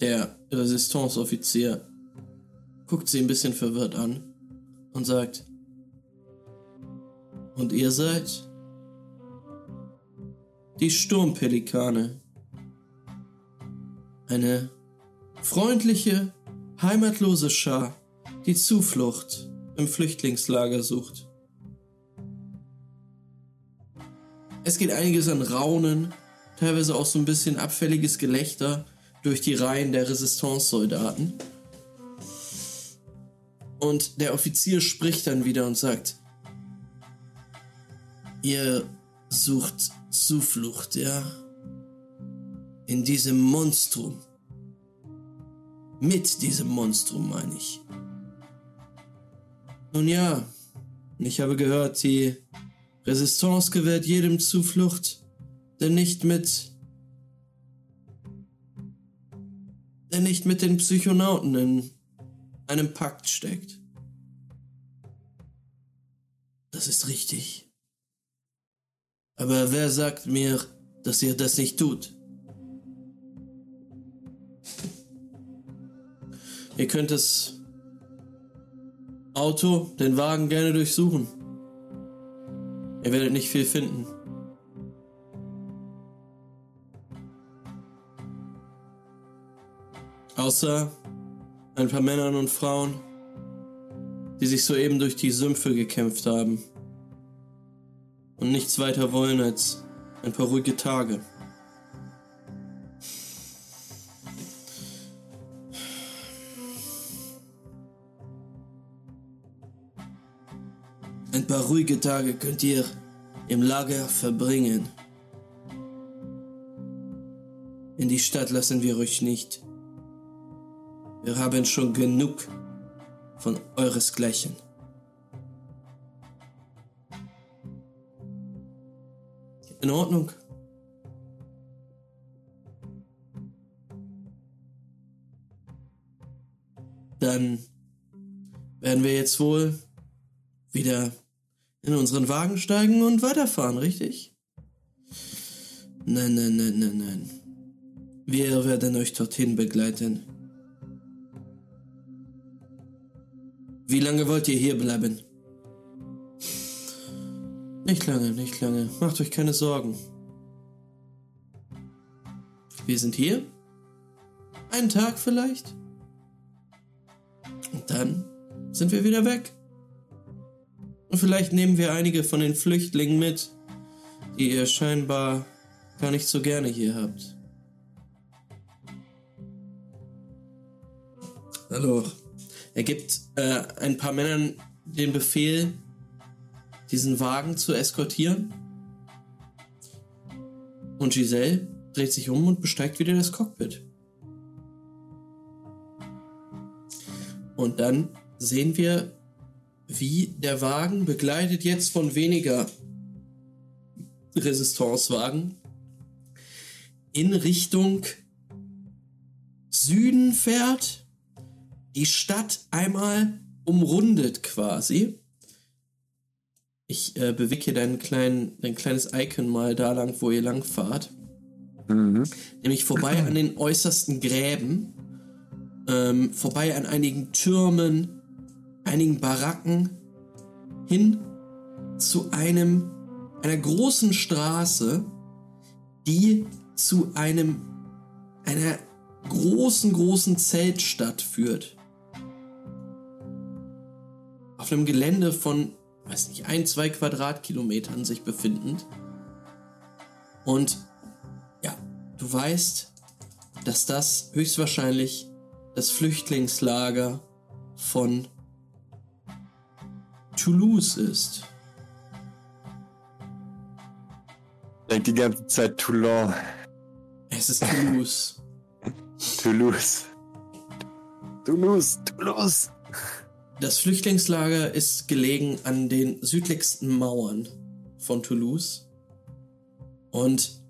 Der Resistance-Offizier guckt sie ein bisschen verwirrt an und sagt, und ihr seid die Sturmpelikane. Eine freundliche, heimatlose Schar, die Zuflucht im Flüchtlingslager sucht. Es geht einiges an Raunen, teilweise auch so ein bisschen abfälliges Gelächter durch die Reihen der Resistance-Soldaten. Und der Offizier spricht dann wieder und sagt, ihr sucht Zuflucht, ja? In diesem Monstrum. Mit diesem Monstrum, meine ich. Nun ja, ich habe gehört, die Resistance gewährt jedem Zuflucht, der nicht mit der nicht mit den Psychonauten in einem Pakt steckt. Das ist richtig. Aber wer sagt mir, dass ihr das nicht tut? Ihr könnt das Auto, den Wagen gerne durchsuchen. Ihr werdet nicht viel finden. Außer ein paar Männern und Frauen, die sich soeben durch die Sümpfe gekämpft haben und nichts weiter wollen als ein paar ruhige Tage. Paar ruhige Tage könnt ihr im Lager verbringen. In die Stadt lassen wir euch nicht. Wir haben schon genug von euresgleichen. In Ordnung. Dann werden wir jetzt wohl unseren Wagen steigen und weiterfahren, richtig? Nein, nein, nein, nein, nein. Wir werden euch dorthin begleiten. Wie lange wollt ihr hier bleiben? Nicht lange, nicht lange. Macht euch keine Sorgen. Wir sind hier. Einen Tag vielleicht. Und dann sind wir wieder weg. Vielleicht nehmen wir einige von den Flüchtlingen mit, die ihr scheinbar gar nicht so gerne hier habt. Hallo. Er gibt äh, ein paar Männern den Befehl, diesen Wagen zu eskortieren. Und Giselle dreht sich um und besteigt wieder das Cockpit. Und dann sehen wir, wie der Wagen, begleitet jetzt von weniger Resistancewagen, in Richtung Süden fährt, die Stadt einmal umrundet quasi. Ich äh, bewege hier dein, klein, dein kleines Icon mal da lang, wo ihr lang fahrt. Mhm. Nämlich vorbei an den äußersten Gräben, ähm, vorbei an einigen Türmen, einigen Baracken, hin zu einem, einer großen Straße, die zu einem, einer großen, großen Zeltstadt führt. Auf einem Gelände von, weiß nicht, ein, zwei Quadratkilometern sich befindend. Und ja, du weißt, dass das höchstwahrscheinlich das Flüchtlingslager von Toulouse ist. Denk die ganze Zeit Toulon. Es ist Toulouse. Toulouse. Toulouse, Toulouse. Das Flüchtlingslager ist gelegen an den südlichsten Mauern von Toulouse. Und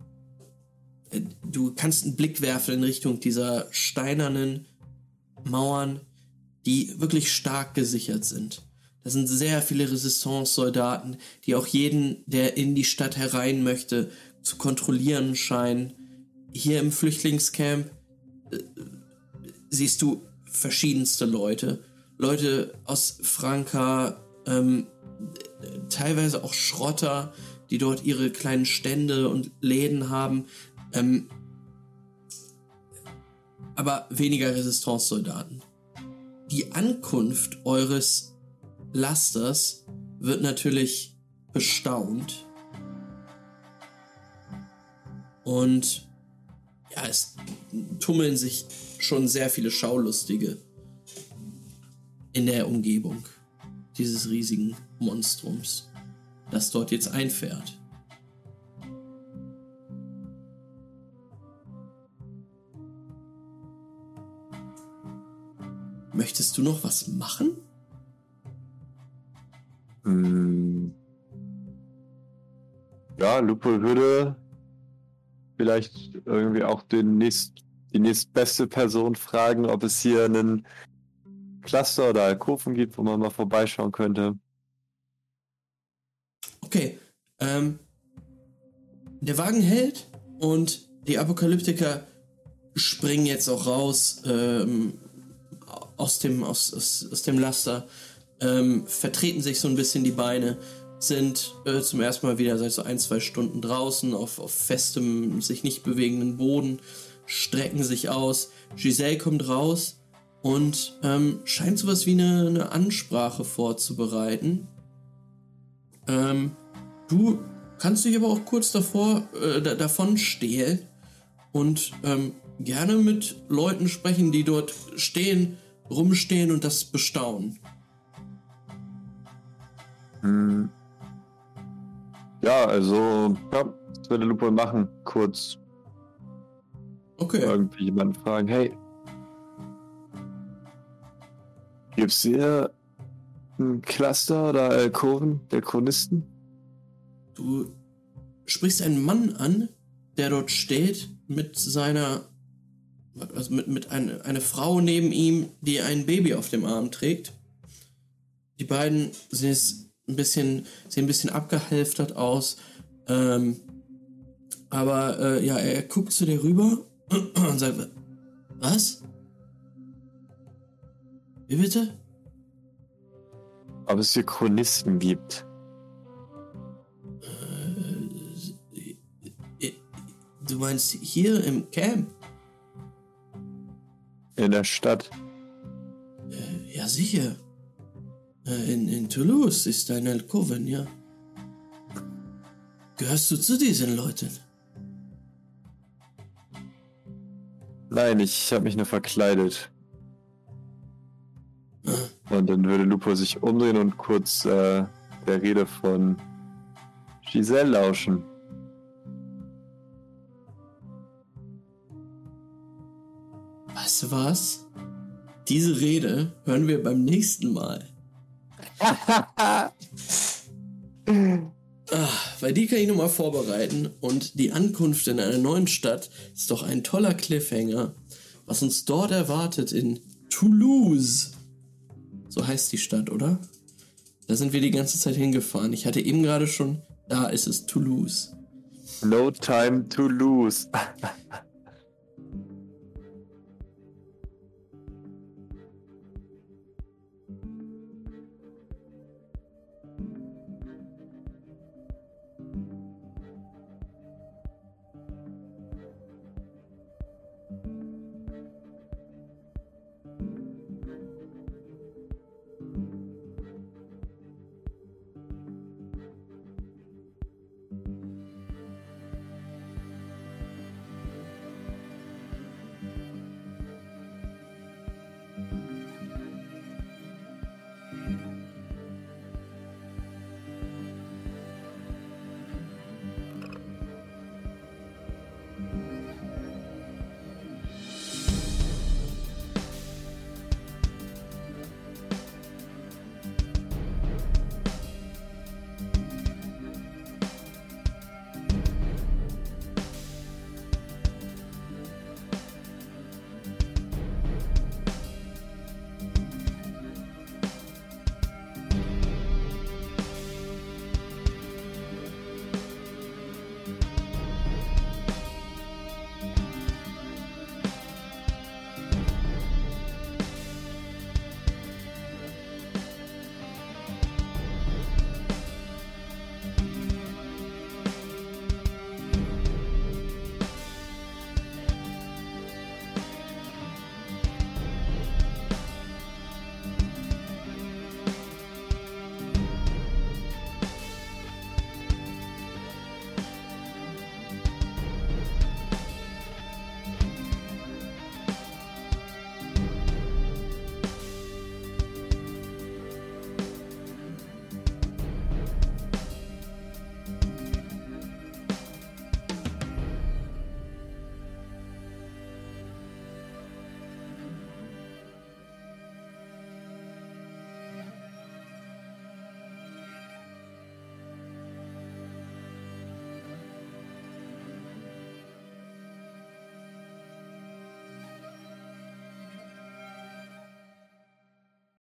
äh, du kannst einen Blick werfen in Richtung dieser steinernen Mauern, die wirklich stark gesichert sind. Da sind sehr viele Resistance-Soldaten, die auch jeden, der in die Stadt herein möchte, zu kontrollieren scheinen. Hier im Flüchtlingscamp äh, siehst du verschiedenste Leute. Leute aus Franka, ähm, teilweise auch Schrotter, die dort ihre kleinen Stände und Läden haben. Ähm, aber weniger Resistance-Soldaten. Die Ankunft eures Lasters wird natürlich bestaunt. Und ja, es tummeln sich schon sehr viele Schaulustige in der Umgebung dieses riesigen Monstrums, das dort jetzt einfährt. Möchtest du noch was machen? Hm. Ja, Lupo würde vielleicht irgendwie auch den nächst, die nächstbeste Person fragen, ob es hier einen Cluster oder Alkoven gibt, wo man mal vorbeischauen könnte. Okay. Ähm, der Wagen hält und die Apokalyptiker springen jetzt auch raus ähm, aus, dem, aus, aus, aus dem Laster, ähm, vertreten sich so ein bisschen die Beine, sind äh, zum ersten Mal wieder seit so ein, zwei Stunden draußen auf, auf festem, sich nicht bewegenden Boden, strecken sich aus. Giselle kommt raus und ähm, scheint sowas wie eine, eine Ansprache vorzubereiten. Ähm, du kannst dich aber auch kurz davor äh, da, davon stehlen und ähm, gerne mit Leuten sprechen, die dort stehen, rumstehen und das bestaunen. Hm. Ja, also, ja, das würde Lupo machen. Kurz Okay. irgendwie jemanden fragen, hey, gibt's hier ein Cluster oder Alkoven der Chronisten? Du sprichst einen Mann an, der dort steht mit seiner, also mit, mit ein, einer Frau neben ihm, die ein Baby auf dem Arm trägt. Die beiden sehen es ein bisschen, sehen ein bisschen abgehalftert aus. Ähm, aber äh, ja, er guckt zu dir rüber und sagt, was? Wie bitte? Ob es hier Chronisten gibt? Du meinst hier im Camp? In der Stadt? Ja, sicher. Äh, In, in Toulouse ist ein Alkoven, ja. Gehörst du zu diesen Leuten? Nein, ich habe mich nur verkleidet. Und dann würde Lupo sich umdrehen und kurz äh, der Rede von Giselle lauschen. Weißt du was? diese Rede hören wir beim nächsten Mal. Ah, weil die kann ich nochmal vorbereiten und die Ankunft in einer neuen Stadt ist doch ein toller Cliffhanger, was uns dort erwartet in Toulouse. So heißt die Stadt, oder? Da sind wir die ganze Zeit hingefahren. Ich hatte eben gerade schon, da ist es Toulouse. No time to lose.